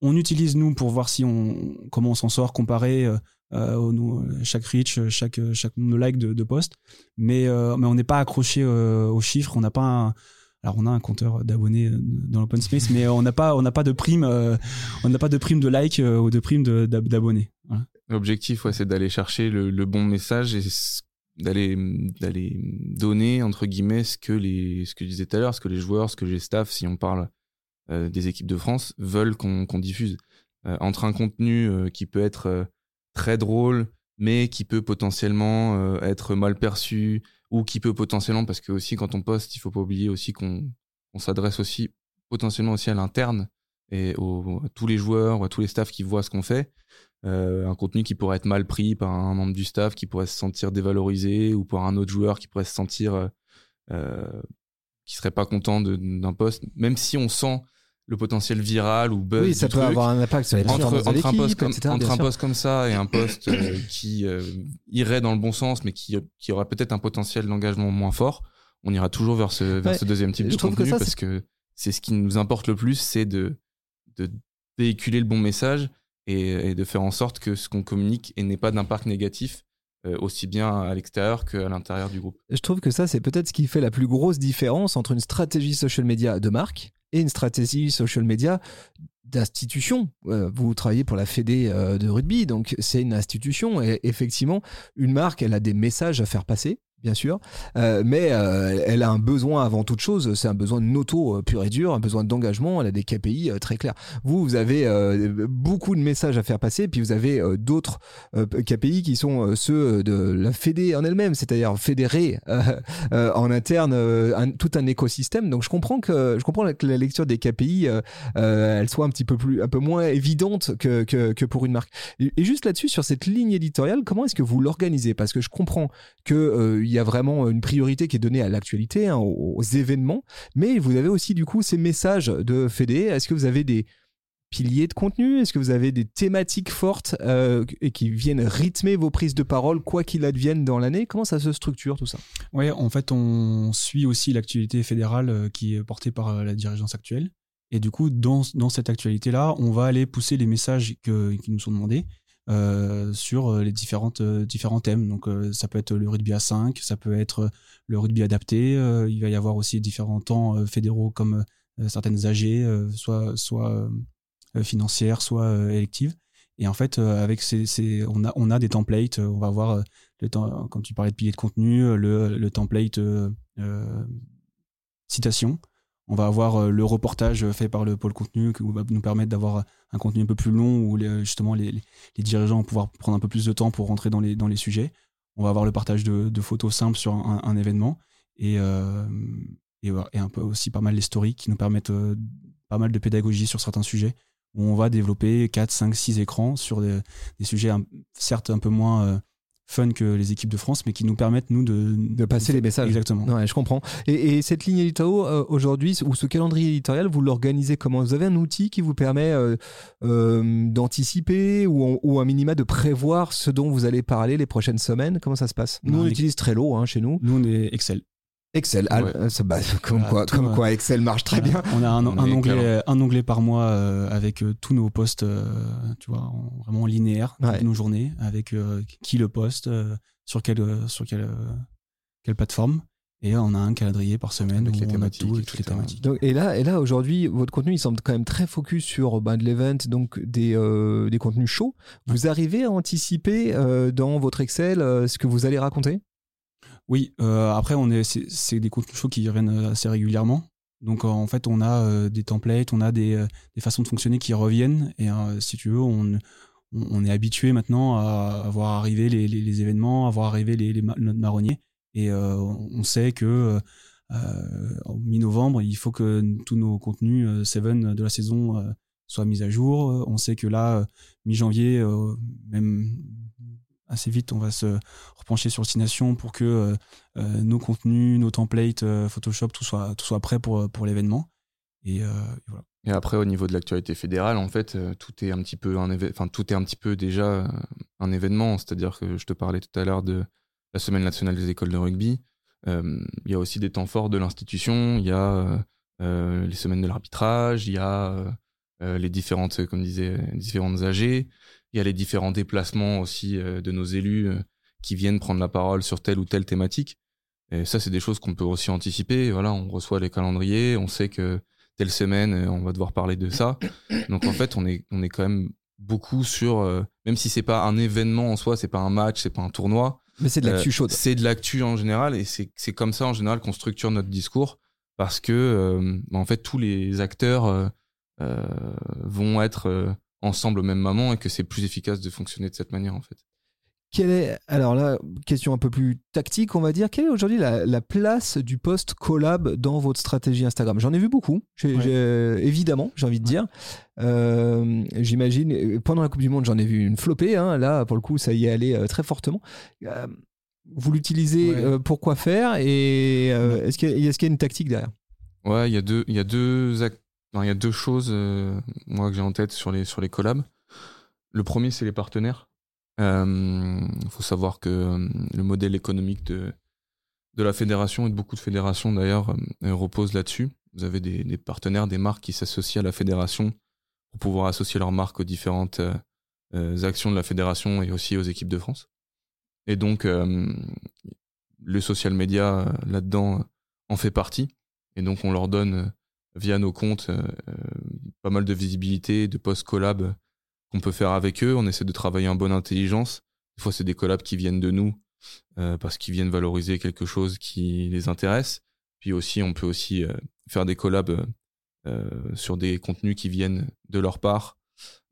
on utilise nous pour voir si on comment on s'en sort comparé euh, euh, au- chaque reach, chaque chaque nombre de likes de, de posts, mais euh, mais on n'est pas accroché aux chiffres, on n'a pas un, alors on a un compteur d'abonnés dans l'open space, mais on n'a pas on n'a pas de prime on n'a pas de prime de likes euh, ou de prime d'abonnés. L'objectif, c'est d'aller chercher le, bon message et d'aller d'aller donner entre guillemets ce que les ce que je disais tout à l'heure, ce que les joueurs, ce que les staffs, si on parle des équipes de France, veulent qu'on diffuse. Euh, entre un contenu euh, qui peut être euh, très drôle, mais qui peut potentiellement euh, être mal perçu ou qui peut potentiellement parce que aussi quand on poste, il faut pas oublier aussi qu'on on s'adresse aussi potentiellement aussi à l'interne et aux, à tous les joueurs, ou à tous les staffs qui voient ce qu'on fait. Euh, un contenu qui pourrait être mal pris par un membre du staff qui pourrait se sentir dévalorisé ou par un autre joueur qui pourrait se sentir euh, euh, qui serait pas content d'un poste même si on sent le potentiel viral ou buzz Oui, ça peut truc, avoir un impact sur les entre, entre un poste l'équipe, comme, etc., entre un poste comme ça et un poste euh, qui euh, irait dans le bon sens mais qui, qui aurait peut-être un potentiel d'engagement moins fort on ira toujours vers ce, vers Ouais, ce deuxième type de que contenu ça, parce que c'est ce qui nous importe le plus c'est de, de véhiculer le bon message et, et de faire en sorte que ce qu'on communique ait- n'ait pas d'impact négatif euh, aussi bien à l'extérieur qu'à l'intérieur du groupe. Je trouve que ça, c'est peut-être ce qui fait la plus grosse différence entre une stratégie social media de marque et une stratégie social media d'institution. Euh, vous travaillez pour la Fédé euh, de rugby, donc c'est une institution et effectivement, une marque, elle a des messages à faire passer. Bien sûr, Euh, mais euh, elle a un besoin avant toute chose, c'est un besoin de noto euh, pur et dur, un besoin d'engagement, elle a des KPI très clairs. Vous, vous avez beaucoup de messages à faire passer, puis vous avez d'autres KPI qui sont ceux de la Fédé en elle-même, c'est-à-dire fédérer en interne tout un écosystème. Donc je comprends que je comprends que la lecture des KPI, elle soit un petit peu plus, un peu moins évidente que, que, que pour une marque. Et juste là-dessus, sur cette ligne éditoriale, comment est-ce que vous l'organisez? Parce que je comprends que euh, il y a vraiment une priorité qui est donnée à l'actualité, hein, aux, événements, mais vous avez aussi du coup ces messages de Fédé. Est-ce que vous avez des piliers de contenu? Est-ce que vous avez des thématiques fortes euh, et qui viennent rythmer vos prises de parole, quoi qu'il advienne dans l'année? Comment ça se structure tout ça? Ouais, en fait, on suit aussi l'actualité fédérale euh, qui est portée par euh, la dirigeance actuelle. Et du coup, dans, dans cette actualité-là, on va aller pousser les messages qui nous sont demandés euh, sur euh, les différentes, euh, différents thèmes. Donc, ça peut être le rugby à 5, ça peut être le rugby adapté. il va y avoir aussi différents temps fédéraux comme certaines AG, soit, soit financières, soit électives. Et en fait, avec ces, on, a, on a des templates. On va avoir, le temps, quand tu parlais de piliers de contenu, le, le template citation. On va avoir euh, le reportage fait par le pôle contenu qui va nous permettre d'avoir un contenu un peu plus long où les- justement les, dirigeants vont pouvoir prendre un peu plus de temps pour rentrer dans les, sujets. On va avoir le partage de, photos simples sur un, événement et, euh, un peu aussi pas mal les stories qui nous permettent euh, pas mal de pédagogie sur certains sujets où on va développer 4, 5, 6 écrans sur des, sujets certes un peu moins euh, fun que les équipes de France mais qui nous permettent nous de, De passer les messages. Exactement. Ouais, je comprends. Et, et cette ligne éditoriale euh, aujourd'hui, ou ce calendrier éditorial, vous l'organisez comment? Vous avez un outil qui vous permet euh, euh, d'anticiper ou, ou un minima de prévoir ce dont vous allez parler les prochaines semaines? Comment ça se passe? Nous, on utilise Trello hein, chez nous. Nous, on est Excel. Excel, Ouais. ça- bah, comme, quoi, tout, comme quoi Excel marche très bien. On a un, On un est onglet, clair. un onglet par mois euh, avec euh, tous nos postes, euh, tu vois, en- vraiment linéaire, Ouais. nos journées, avec euh, qui le poste, sur quelle, sur quelle, quelle plateforme. Et on a un calendrier par semaine Avec où les on a thématiques, tout, toutes les etc. thématiques. Donc, et là, et là aujourd'hui, votre contenu, il semble quand même très focus sur bah, de l'event, donc des, euh, des contenus chauds. Vous arrivez à anticiper euh, dans votre Excel euh, ce que vous allez raconter? Oui, euh, après, on est, c'est, des contenus chauds qui reviennent assez régulièrement. Donc, euh, en fait, on a euh, des templates, on a des, euh, des façons de fonctionner qui reviennent. Et euh, si tu veux, on, on est habitué maintenant à, voir arriver les, les, événements, à voir arriver les, les notre marronnier. Et euh, on sait que euh, euh, mi-novembre, il faut que tous nos contenus euh, Seven de la saison euh, soient mis à jour. Euh, On sait que là, euh, mi-janvier, euh, même assez vite, on va se repencher sur Destination pour que euh, euh, nos contenus, nos templates euh, Photoshop, tout soit, tout soit prêt pour, pour l'événement. Et, voilà. Et après, au niveau de l'actualité fédérale, en fait, tout est un petit peu un enfin, tout est un petit peu déjà un événement. C'est-à-dire que je te parlais tout à l'heure de la semaine nationale des écoles de rugby. Il y a aussi des temps forts de l'institution. Il y a les semaines de l'arbitrage. Il y a les différentes, comme disait, différentes AG. Il y a les différents déplacements aussi euh, de nos élus euh, qui viennent prendre la parole sur telle ou telle thématique. Et ça, c'est des choses qu'on peut aussi anticiper. Voilà, on reçoit les calendriers, on sait que telle semaine, euh, on va devoir parler de ça. Donc en fait, on est, on est quand même beaucoup sur, euh, même si c'est pas un événement en soi, c'est pas un match, c'est pas un tournoi. Mais c'est de l'actu euh, chaude. C'est de l'actu en général, et c'est comme ça en général qu'on structure notre discours, parce que euh, en fait tous les acteurs vont être ensemble au même moment et que c'est plus efficace de fonctionner de cette manière en fait. Quelle est, alors là, question un peu plus tactique, on va dire, quelle est aujourd'hui la, la place du post collab dans votre stratégie Instagram? J'en ai vu beaucoup, j'ai- Ouais. j'ai- évidemment, j'ai envie de dire. Euh, J'imagine, pendant la Coupe du Monde, j'en ai vu une flopée, hein, là, pour le coup, ça y est allé euh, très fortement. Euh, vous l'utilisez Ouais. pour quoi faire et est-ce qu'il y, a- est-ce qu'il y a une tactique derrière? Ouais, il y a deux, il y a deux, il y a deux choses euh, moi que j'ai en tête sur les sur les collabs. Le premier, c'est les partenaires. Il faut savoir que euh, le modèle économique de de la fédération et de beaucoup de fédérations d'ailleurs euh, repose là-dessus. Vous avez des, des partenaires, des marques qui s'associent à la fédération pour pouvoir associer leurs marques aux différentes euh, euh, actions de la fédération et aussi aux équipes de France. Et donc, euh, le social media euh, là-dedans euh, en fait partie. Et donc, on leur donne euh, via nos comptes euh, euh, pas mal de visibilité, de post-collab euh, qu'on peut faire avec eux. On essaie de travailler en bonne intelligence. Des fois, c'est des collabs qui viennent de nous euh, parce qu'ils viennent valoriser quelque chose qui les intéresse. Puis aussi, on peut aussi faire des collabs sur des contenus qui viennent de leur part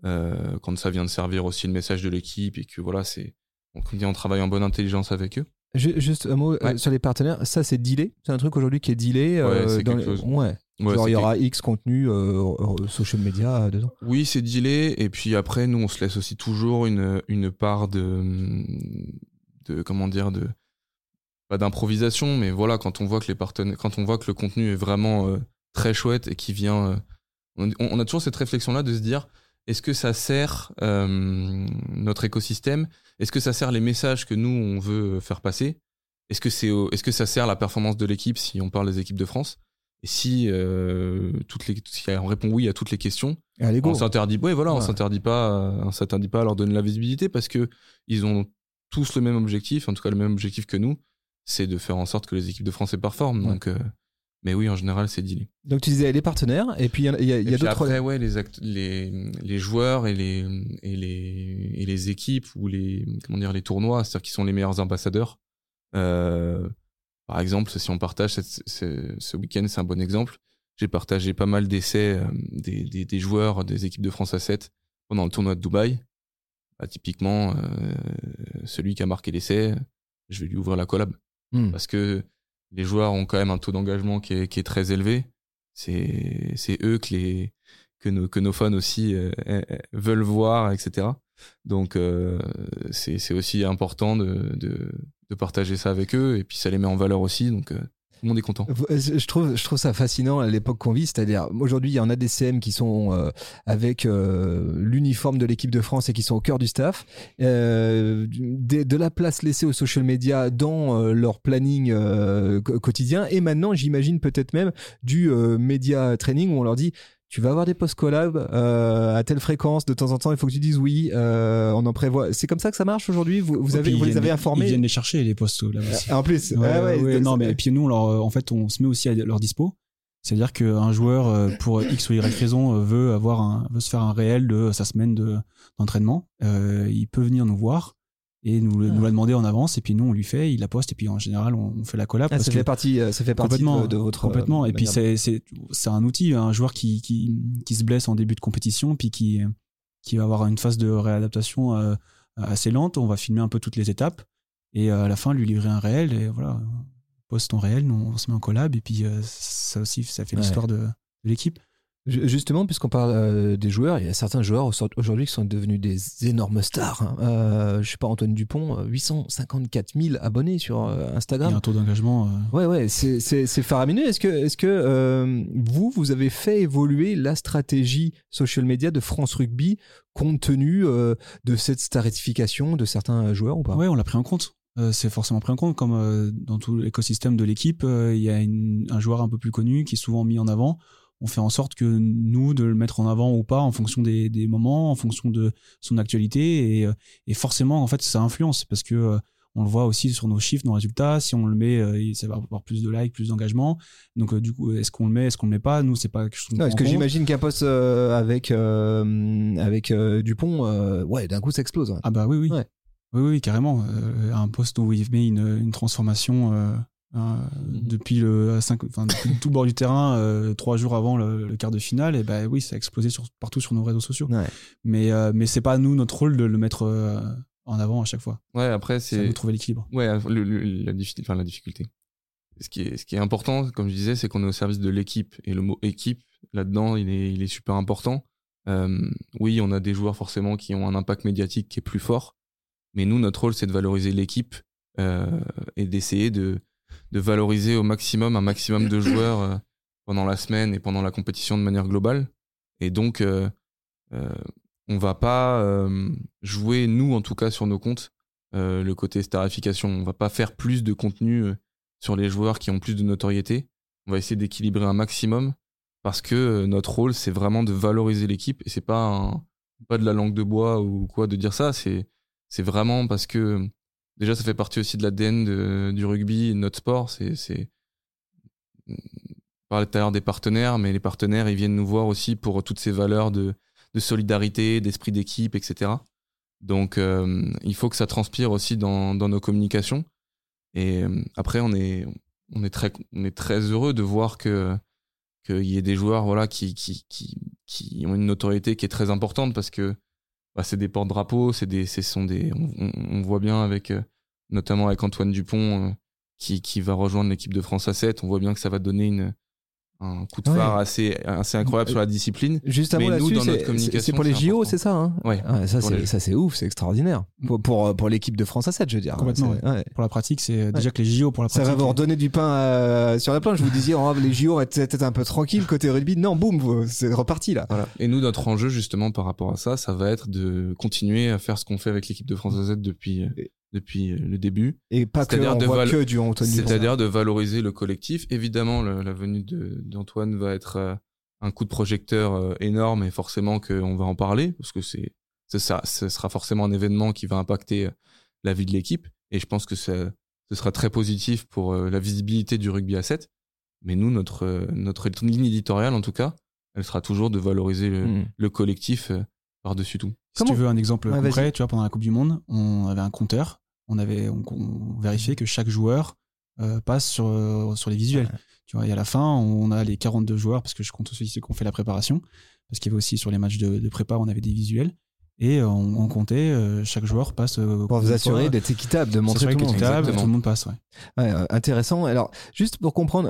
quand ça vient de servir aussi le message de l'équipe et que voilà, c'est on, on travaille en bonne intelligence avec eux. Ju- Juste un mot Ouais. sur les partenaires, ça c'est dealé, c'est un truc aujourd'hui qui est dealé. Ouais, c'est quelque les- chose. ouais. Ouais, Genre c'est il y aura X contenu euh, euh, social media euh, dedans. Oui, c'est dealé. Et puis après, nous, on se laisse aussi toujours une, une part de, de comment dire, de pas d'improvisation, mais voilà, quand on voit que les partenaires, quand on voit que le contenu est vraiment euh, très chouette et qui vient, euh, on, on a toujours cette réflexion-là de se dire, est-ce que ça sert notre écosystème? Est-ce que ça sert les messages que nous on veut faire passer? Est-ce que c'est, est-ce que ça sert la performance de l'équipe si on parle des équipes de France? Et si euh, toutes les, si on répond oui à toutes les questions, Allez on s'interdit, ouais, voilà, on s'interdit pas, on s'interdit pas à leur donner la visibilité parce que ils ont tous le même objectif, en tout cas le même objectif que nous, c'est de faire en sorte que les équipes de France performent. Ouais. Donc, euh, mais oui, en général, c'est dealé. Donc tu disais les partenaires et puis il y a, y y d'autres. après, ouais, les, les, les joueurs et les, et les, et les équipes ou les, comment dire, les tournois, c'est-à-dire qui sont les meilleurs ambassadeurs. Euh, par exemple, si on partage cette- ce, ce week-end, c'est un bon exemple. J'ai partagé pas mal d'essais euh, des, des, des joueurs des équipes de France à 7 pendant le tournoi de Dubaï. Bah, typiquement, euh, celui qui a marqué l'essai, je vais lui ouvrir la collab Hmm. parce que les joueurs ont quand même un taux d'engagement qui est, qui est très élevé. C'est eux que les que nos que nos fans aussi euh, euh, euh, veulent voir, etc. Donc euh, c'est aussi important de, partager ça avec eux et puis ça les met en valeur aussi. Donc euh, tout le monde est content. Je trouve, je trouve ça fascinant à l'époque qu'on vit, c'est-à-dire aujourd'hui il y en a des CM qui sont euh, avec euh, l'uniforme de l'équipe de France et qui sont au cœur du staff, euh, de, de la place laissée aux social media dans euh, leur planning euh, quotidien et maintenant j'imagine peut-être même du euh, média training où on leur dit tu vas avoir des post collab euh, à telle fréquence de temps en temps il faut que tu dises oui euh, on en prévoit. C'est comme ça que ça marche aujourd'hui? Vous, vous Et avez vous les avez informés? Ils viennent les chercher les postes là aussi. en plus. Ouais, ah ouais, ouais, c'est- non mais et puis nous leur, euh, en fait on se met aussi à leur dispo. C'est-à-dire qu'un joueur euh, pour x ou y raison euh, veut avoir un veut se faire un réel de sa semaine de d'entraînement euh, il peut venir nous voir et nous, le- Ah. nous la demander en avance et puis nous on lui fait il la poste et puis en général on, on fait la collab Ah, parce ça que fait partie euh, ça fait partie complètement de, de votre complètement euh, et puis manière c'est c'est c'est un outil un joueur qui qui qui se blesse en début de compétition puis qui qui va avoir une phase de réadaptation euh, assez lente on va filmer un peu toutes les étapes et euh, à la fin lui livrer un réel et voilà poste ton réel nous on se met en collab et puis euh, ça aussi ça fait Ouais. l'histoire de, de l'équipe Justement, puisqu'on parle euh, des joueurs, il y a certains joueurs au- aujourd'hui qui sont devenus des énormes stars. hein. Euh, je sais pas, Antoine Dupont, euh, 854 000 abonnés sur euh, il y a Instagram. un taux d'engagement euh, Ouais, ouais, c'est faramineux. Est-ce que, est que euh, vous, vous avez fait évoluer la stratégie social media de France Rugby compte tenu euh, de cette starification de certains joueurs ou pas? Ouais, on l'a pris en compte. Euh, c'est forcément pris en compte, comme euh, dans tout l'écosystème de l'équipe, euh, il y a une- un joueur un peu plus connu qui est souvent mis en avant. On fait en sorte que nous, de le mettre en avant ou pas, en fonction des, des moments, en fonction de son actualité, et, euh, et forcément, en fait, ça influence parce que euh, on le voit aussi sur nos chiffres, nos résultats. Si on le met, euh, ça va avoir plus de likes, plus d'engagement. Donc, euh, du coup, est-ce qu'on le met, est-ce qu'on le met pas? Nous, c'est pas quelque chose Non, Est-ce prend que j'imagine qu'un poste avec, avec Dupont, ouais, d'un coup, ça explose. ouais. Ah bah oui, oui. Ouais. Oui, oui, carrément. Un poste où il met une, une transformation euh, euh, depuis, le, cinq- enfin, depuis tout le bord du terrain, euh, trois jours avant le, le quart de finale, et ben oui, ça a explosé sur, partout sur nos réseaux sociaux. Ouais. Mais, euh, mais c'est pas nous notre rôle de le mettre euh, en avant à chaque fois. Ouais, après, C'est trouver l'équilibre. Ouais, le- le- la, difficulté, la difficulté. Ce qui, est, ce qui est important, comme je disais, c'est qu'on est au service de l'équipe. Et le mot équipe, là-dedans, il est, il est super important. Euh, oui, on a des joueurs forcément qui ont un impact médiatique qui est plus fort. Mais nous, notre rôle, c'est de valoriser l'équipe et d'essayer de, de valoriser au maximum un maximum de joueurs euh, pendant la semaine et pendant la compétition de manière globale. Et donc, euh, euh, on va pas jouer, nous en tout cas, sur nos comptes, le côté starification. On va pas faire plus de contenu sur les joueurs qui ont plus de notoriété. On va essayer d'équilibrer un maximum parce que notre rôle, c'est vraiment de valoriser l'équipe et c'est pas pas de la langue de bois ou quoi de dire ça. C'est c'est vraiment parce que déjà ça fait partie aussi de l'ADN du rugby, de notre sport. C'est parlait tout à l'heure des partenaires, mais les partenaires ils viennent nous voir aussi pour toutes ces valeurs de solidarité, d'esprit d'équipe, etc. Donc, euh, il faut que ça transpire aussi dans, dans nos communications. Et euh, après, on est, on est très, on est très heureux de voir que qu'il y ait des joueurs, voilà, qui, qui, qui, qui ont une notoriété qui est très importante parce que bah, c'est des porte-drapeaux, c'est des, ce sont des, on, voit bien avec, euh, notamment avec Antoine Dupont, euh, qui, qui va rejoindre l'équipe de France A7, on voit bien que ça va donner une, un coup de Ouais. phare assez, assez incroyable sur la discipline. Juste un Mais mot nous, là-dessus, dans c'est- notre c'est communication, c'est pour les JO, c'est ça hein Ouais, ça les- ça c'est ouf, c'est extraordinaire. Pour, pour, pour l'équipe de France à 7, je veux dire. Complètement, ouais. Pour la pratique, c'est déjà que les JO pour la Ça pratique. va vous redonner du pain euh, sur la planche. Vous disiez, oh, les JO étaient peut-être un peu tranquilles côté rugby. Non, boum, c'est reparti là. Voilà. Et nous, notre enjeu, justement, par rapport à ça, ça va être de continuer à faire ce qu'on fait avec l'équipe de France AZ depuis, euh, Et- depuis euh, le début. Et pas que C'est-à-dire on de voit val- que du Antoine. C'est-à-dire de valoriser le collectif. Évidemment, le- la venue d'Antoine va être euh, un coup de projecteur euh, énorme et forcément qu'on va en parler parce que c'est ça, ce sera forcément un événement qui va impacter la vie de l'équipe et je pense que ça- ce sera très positif pour euh, la visibilité du rugby à 7. Mais nous, notre, notre ligne éditoriale, en tout cas, elle sera toujours de valoriser le, Mm. le collectif par-dessus tout. Si Comment- tu veux un exemple Ouais, concret, tu vois, pendant la Coupe du Monde, on avait un compteur. On avait, on, on vérifiait que chaque joueur euh, passe sur, euh, sur les visuels. Tu vois, et à la fin, on a les 42 joueurs, parce que je compte aussi ceux qui ont fait la préparation, parce qu'il y avait aussi sur les matchs de, de prépa, on avait des visuels. Et euh, on, on comptait, euh, chaque joueur passe. euh, Pour vous assurer d'être équitable, de montrer tout le monde. équitable, tout le monde passe. Ouais. Ouais, euh, intéressant. Alors, juste pour comprendre,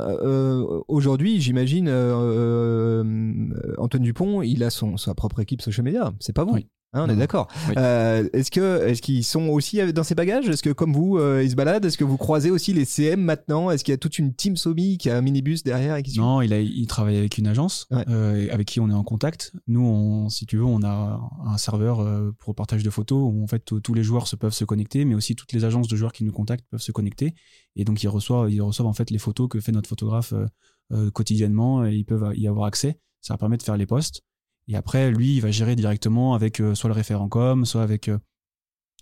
aujourd'hui, j'imagine, Antoine Dupont, il a son, sa propre équipe social media. C'est pas vous. Oui. Hein, on est d'accord. Oui. Euh, est-ce que, est-ce qu'ils sont aussi dans ces bagages? Est-ce que, comme vous, euh, ils se baladent? Est-ce que vous croisez aussi les CM maintenant? Est-ce qu'il y a toute une team Somi qui a un minibus derrière et qui suit? Non, il, a, il travaille avec une agence Ouais. euh, avec qui on est en contact. Nous, on, si tu veux, on a un serveur pour le partage de photos où en fait tous les joueurs se peuvent se connecter, mais aussi toutes les agences de joueurs qui nous contactent peuvent se connecter. Et donc ils reçoivent, ils reçoivent en fait les photos que fait notre photographe quotidiennement et ils peuvent y avoir accès. Ça va permettre de faire les posts. Et après, lui, il va gérer directement avec euh, soit le référent com, soit avec euh,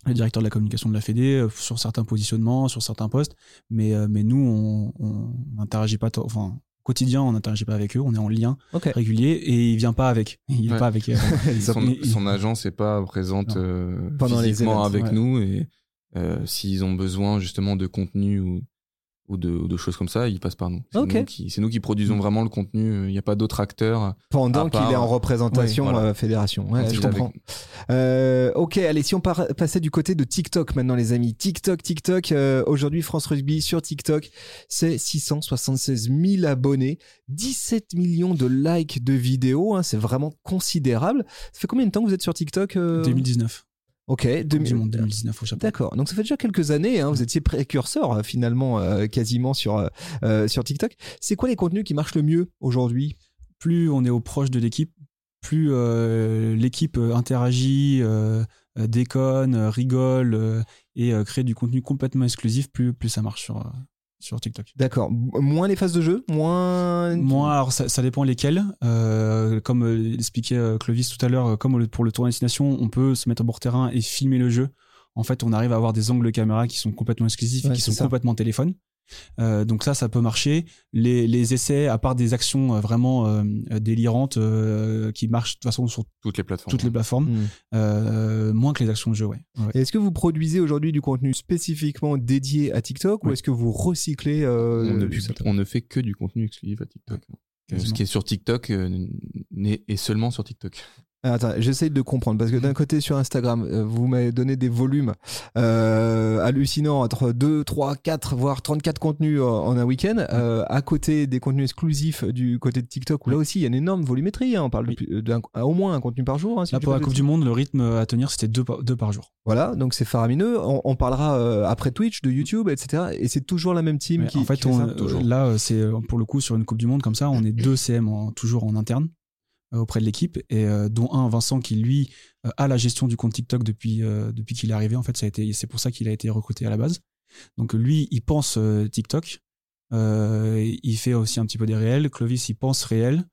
le directeur de la communication de la Fédé euh, sur certains positionnements, sur certains postes. Mais, euh, mais nous, on on n'interagit pas, enfin, au quotidien, on n'interagit pas avec eux, on est en lien régulier et il vient pas avec. Il est pas avec. euh, *laughs* son, il- son agence n'est pas présente euh, Pendant les events, avec ouais. nous et euh, s'ils ont besoin justement de contenu ou, ou, de, ou de choses comme ça, ils passent par nous. C'est Ok. nous, qui, c'est nous qui produisons vraiment le contenu. Il n'y a pas d'autres acteurs. Pendant À qu'il est en représentation Ouais, voilà. euh, fédération. Ouais, je il avec comprends. Euh, ok, allez, si on par- passait du côté de TikTok maintenant, les amis. TikTok, TikTok. euh, Aujourd'hui, France Rugby sur TikTok, c'est 676 000 abonnés, 17 millions de likes de vidéos. hein, c'est vraiment considérable. Ça fait combien de temps que vous êtes sur TikTok euh? 2019. Ok, Coupe 2000 du monde 2019 au Japon. D'accord. Donc ça fait déjà quelques années. Hein, vous étiez précurseur euh, finalement euh, quasiment sur euh, sur TikTok. C'est quoi les contenus qui marchent le mieux aujourd'hui? Plus on est au proche de l'équipe, plus euh, l'équipe interagit, déconne, rigole et crée du contenu complètement exclusif, plus, plus ça marche sur, sur TikTok. D'accord. Moins les phases de jeu, moins. Moi, alors ça, ça dépend lesquels. Euh, comme euh, l'expliquait euh, Clovis tout à l'heure, comme pour le tour destination, on peut se mettre au bord terrain et filmer le jeu. En fait, on arrive à avoir des angles de caméra qui sont complètement exclusifs Ouais, et qui sont ça. complètement téléphone. Euh, donc ça, ça peut marcher. Les, les essais, à part des actions euh, vraiment euh, délirantes euh, qui marchent de toute façon sur Toutes les plateformes. toutes les plateformes, Hmm. euh, moins que les actions de jeu, ouais. Ouais. Et Est-ce que vous produisez aujourd'hui du contenu spécifiquement dédié à TikTok ou est-ce que vous recyclez euh, on, ne, on fait que du contenu exclusif à TikTok. Ce qui est sur TikTok euh, n'est- est seulement sur TikTok. Ah, Attends, j'essaye de comprendre parce que d'un côté sur Instagram, euh, vous m'avez donné des volumes euh, hallucinants entre 2, 3, 4, voire 34 contenus en, un week-end. Euh, à côté des contenus exclusifs du côté de TikTok où là aussi il y a une énorme volumétrie. hein. on parle de au moins un contenu par jour. hein, si Là, pour la Coupe du Monde, le rythme à tenir, c'était deux par, deux par jour. Voilà, donc c'est faramineux. On, on parlera euh, après Twitch, de YouTube, etc. Et c'est toujours la même team qui. en fait, qui on- ça euh, là, euh, c'est euh, pour le coup sur une Coupe du Monde comme ça, on est deux CM en- toujours en interne euh, auprès de l'équipe et euh, dont un Vincent qui lui euh, a la gestion du compte TikTok depuis euh, depuis qu'il est arrivé. En fait, ça a été c'est pour ça qu'il a été recruté à la base. Donc lui, il pense euh, TikTok. Euh, il fait aussi un petit peu des réels. Clovis, il pense réel.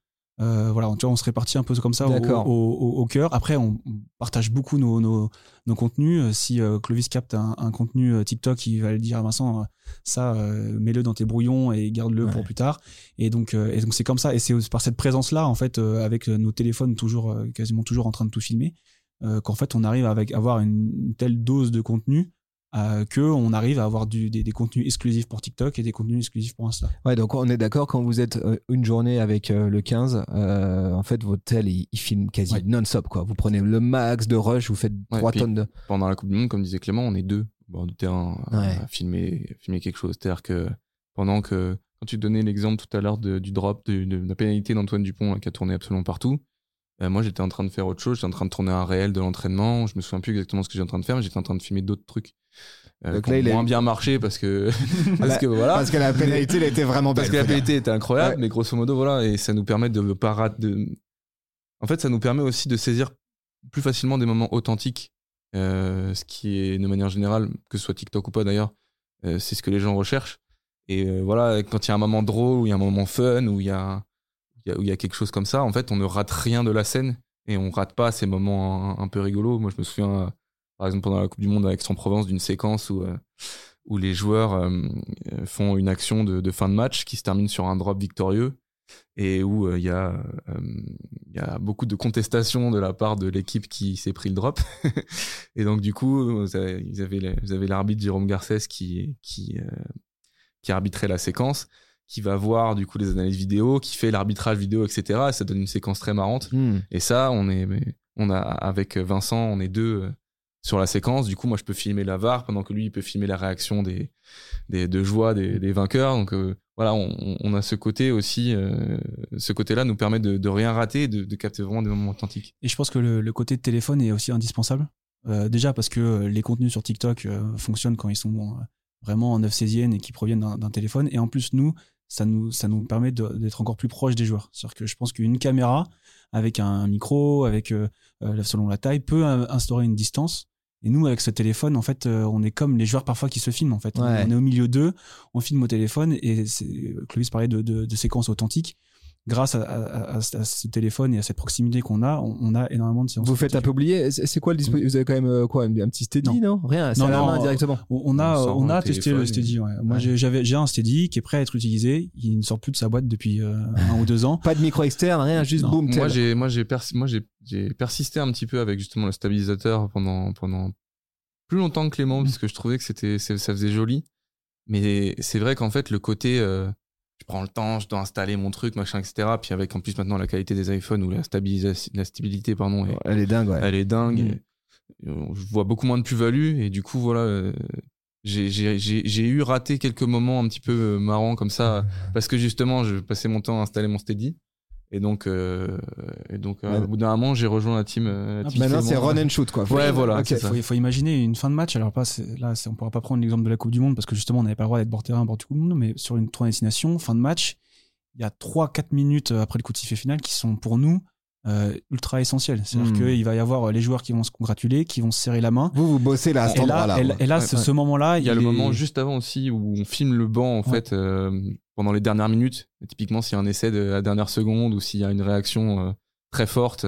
Euh, voilà, tu vois, on se répartit un peu comme ça au, cœur. Après, on, partage beaucoup nos, nos, nos contenus. Euh, Si euh, Clovis capte un, un contenu euh, TikTok, il va le dire à Vincent, ça, euh, mets-le dans tes brouillons et garde-le Ouais. pour plus tard. Et donc, et donc c'est comme ça. Et c'est par cette présence-là, en fait, avec nos téléphones toujours, quasiment toujours en train de tout filmer, qu'en fait, on arrive avec avoir une, une telle dose de contenu euh, que on arrive à avoir du, des, des contenus exclusifs pour TikTok et des contenus exclusifs pour Insta. Ouais, donc on est d'accord quand vous êtes euh, une journée avec euh, le 15, euh, en fait votre tel il, il filme quasi Ouais. non-stop quoi. Vous prenez le max de rush, vous faites Ouais, 3 puis- tonnes de. Pendant la Coupe du Monde, comme disait Clément, on est deux au bord du terrain à, Ouais. à filmer, filmer quelque chose. C'est-à-dire que pendant que, quand tu donnais l'exemple tout à l'heure du drop, de, de la pénalité d'Antoine Dupont là, qui a tourné absolument partout, euh, moi j'étais en train de faire autre chose, j'étais en train de tourner un réel de l'entraînement, je me souviens plus exactement ce que j'étais en train de faire, mais j'étais en train de filmer d'autres trucs. Euh, Donc qui là, ont il moins bien marché parce que, *laughs* *laughs* parce que voilà. Parce que la pénalité elle était vraiment belle. Parce que la pénalité était incroyable, Ouais. mais grosso modo, voilà, et ça nous permet de pas rater. De... En fait, ça nous permet aussi de saisir plus facilement des moments authentiques, euh, ce qui est de manière générale, que ce soit TikTok ou pas d'ailleurs, euh, c'est ce que les gens recherchent. Et voilà, quand il y a un moment drôle, ou il y a un moment fun, ou il y a, il y a- quelque chose comme ça, en fait, on ne rate rien de la scène et on rate pas ces moments un, peu rigolos. Moi, je me souviens, euh, par exemple, pendant la Coupe du Monde avec Aix-en-Provence, d'une séquence où, euh, où les joueurs euh, font une action de, fin de match qui se termine sur un drop victorieux et où il y, y a beaucoup de contestations de la part de l'équipe qui s'est pris le drop. *laughs* et donc, du coup, vous avez, l'arbitre Jérôme Garcès qui, qui, qui arbitrait la séquence, qui va voir du coup les analyses vidéo, qui fait l'arbitrage vidéo, etc. Et ça donne une séquence très marrante. Hmm. Et ça, on est, on a avec Vincent, on est deux euh, sur la séquence. Du coup, moi, je peux filmer la VAR pendant que lui, il peut filmer la réaction des, des de joie des, des vainqueurs. Donc euh, voilà, on, on a ce côté aussi, euh, ce côté-là nous permet de, de rien rater, de, de capter vraiment des moments authentiques. Et je pense que le, le côté de téléphone est aussi indispensable. Euh, déjà parce que les contenus sur TikTok euh, fonctionnent quand ils sont euh, vraiment en 9 16 et qui proviennent d'un d'un téléphone. Et en plus, nous, ça nous, ça nous permet d'être encore plus proche des joueurs. C'est-à-dire que je pense qu'une caméra avec un micro, avec euh, euh, selon la taille, peut euh, instaurer une distance. Et nous, avec ce téléphone, en fait, on est comme les joueurs parfois qui se filment. En fait, Ouais. on est au milieu d'eux, on filme au téléphone. Et Clovis parlait de, de, de séquences authentiques. Grâce à, à- à- à ce téléphone et à cette proximité qu'on a, on, on a énormément de séances. Vous faites un peu oublier. C'est quoi le dispositif Vous avez quand même euh, quoi Un petit steady, non, Rien. C'est Non, à la non, main euh, directement. On, on a, On a un testé le Steady. Ouais. Moi, Ouais. j'avais, j'ai un Steady qui est prêt à être utilisé. Il ne sort plus de sa boîte depuis euh, un ou deux ans. Pas de micro externe, rien. Juste Non. boum. Moi, j'ai, moi, j'ai, pers- moi, j'ai, j'ai persisté un petit peu avec justement le stabilisateur pendant, pendant plus longtemps que Clément, puisque je trouvais que c'était, ça faisait joli. Mais c'est vrai qu'en fait, le côté, euh, je prends le temps, je dois installer mon truc, machin, etc. Puis avec en plus maintenant la qualité des iPhones ou la stabilisation, la stabilité, pardon, est- Elle est dingue, ouais. elle est dingue. Mm. et, euh, je vois beaucoup moins de plus-value et du coup, voilà. euh, j'ai eu raté quelques moments un petit peu euh, marrants comme ça *laughs* parce que justement je passais mon temps à installer mon steady et donc euh, et donc euh, Ouais. au bout d'un moment j'ai rejoint la team, euh, la Ah, team Maintenant, Clément. c'est run and shoot, quoi. Ouais, voilà, Ok. c'est Il faut, il faut imaginer une fin de match. Alors pas, c'est- là, c'est- on pourra pas prendre l'exemple de la Coupe du Monde parce que justement, on n'avait pas le droit d'être bord terrain, bord du Coupe du Monde, mais sur une tournée destination, fin de match, il y a 3-4 minutes après le coup de sifflet final qui sont pour nous euh, ultra essentielles. C'est-à-dire Hmm. qu'il va y avoir euh, les joueurs qui vont se congratuler, qui vont se serrer la main. Vous, vous bossez là, à cet Et là, endroit-là. et, et là, Ouais, ce, ouais. ce moment-là, Il y a le est- moment juste avant aussi où on filme le banc en Ouais. fait euh, pendant les dernières minutes. Et typiquement s'il y a un essai de la dernière seconde ou s'il y a une réaction euh, très forte.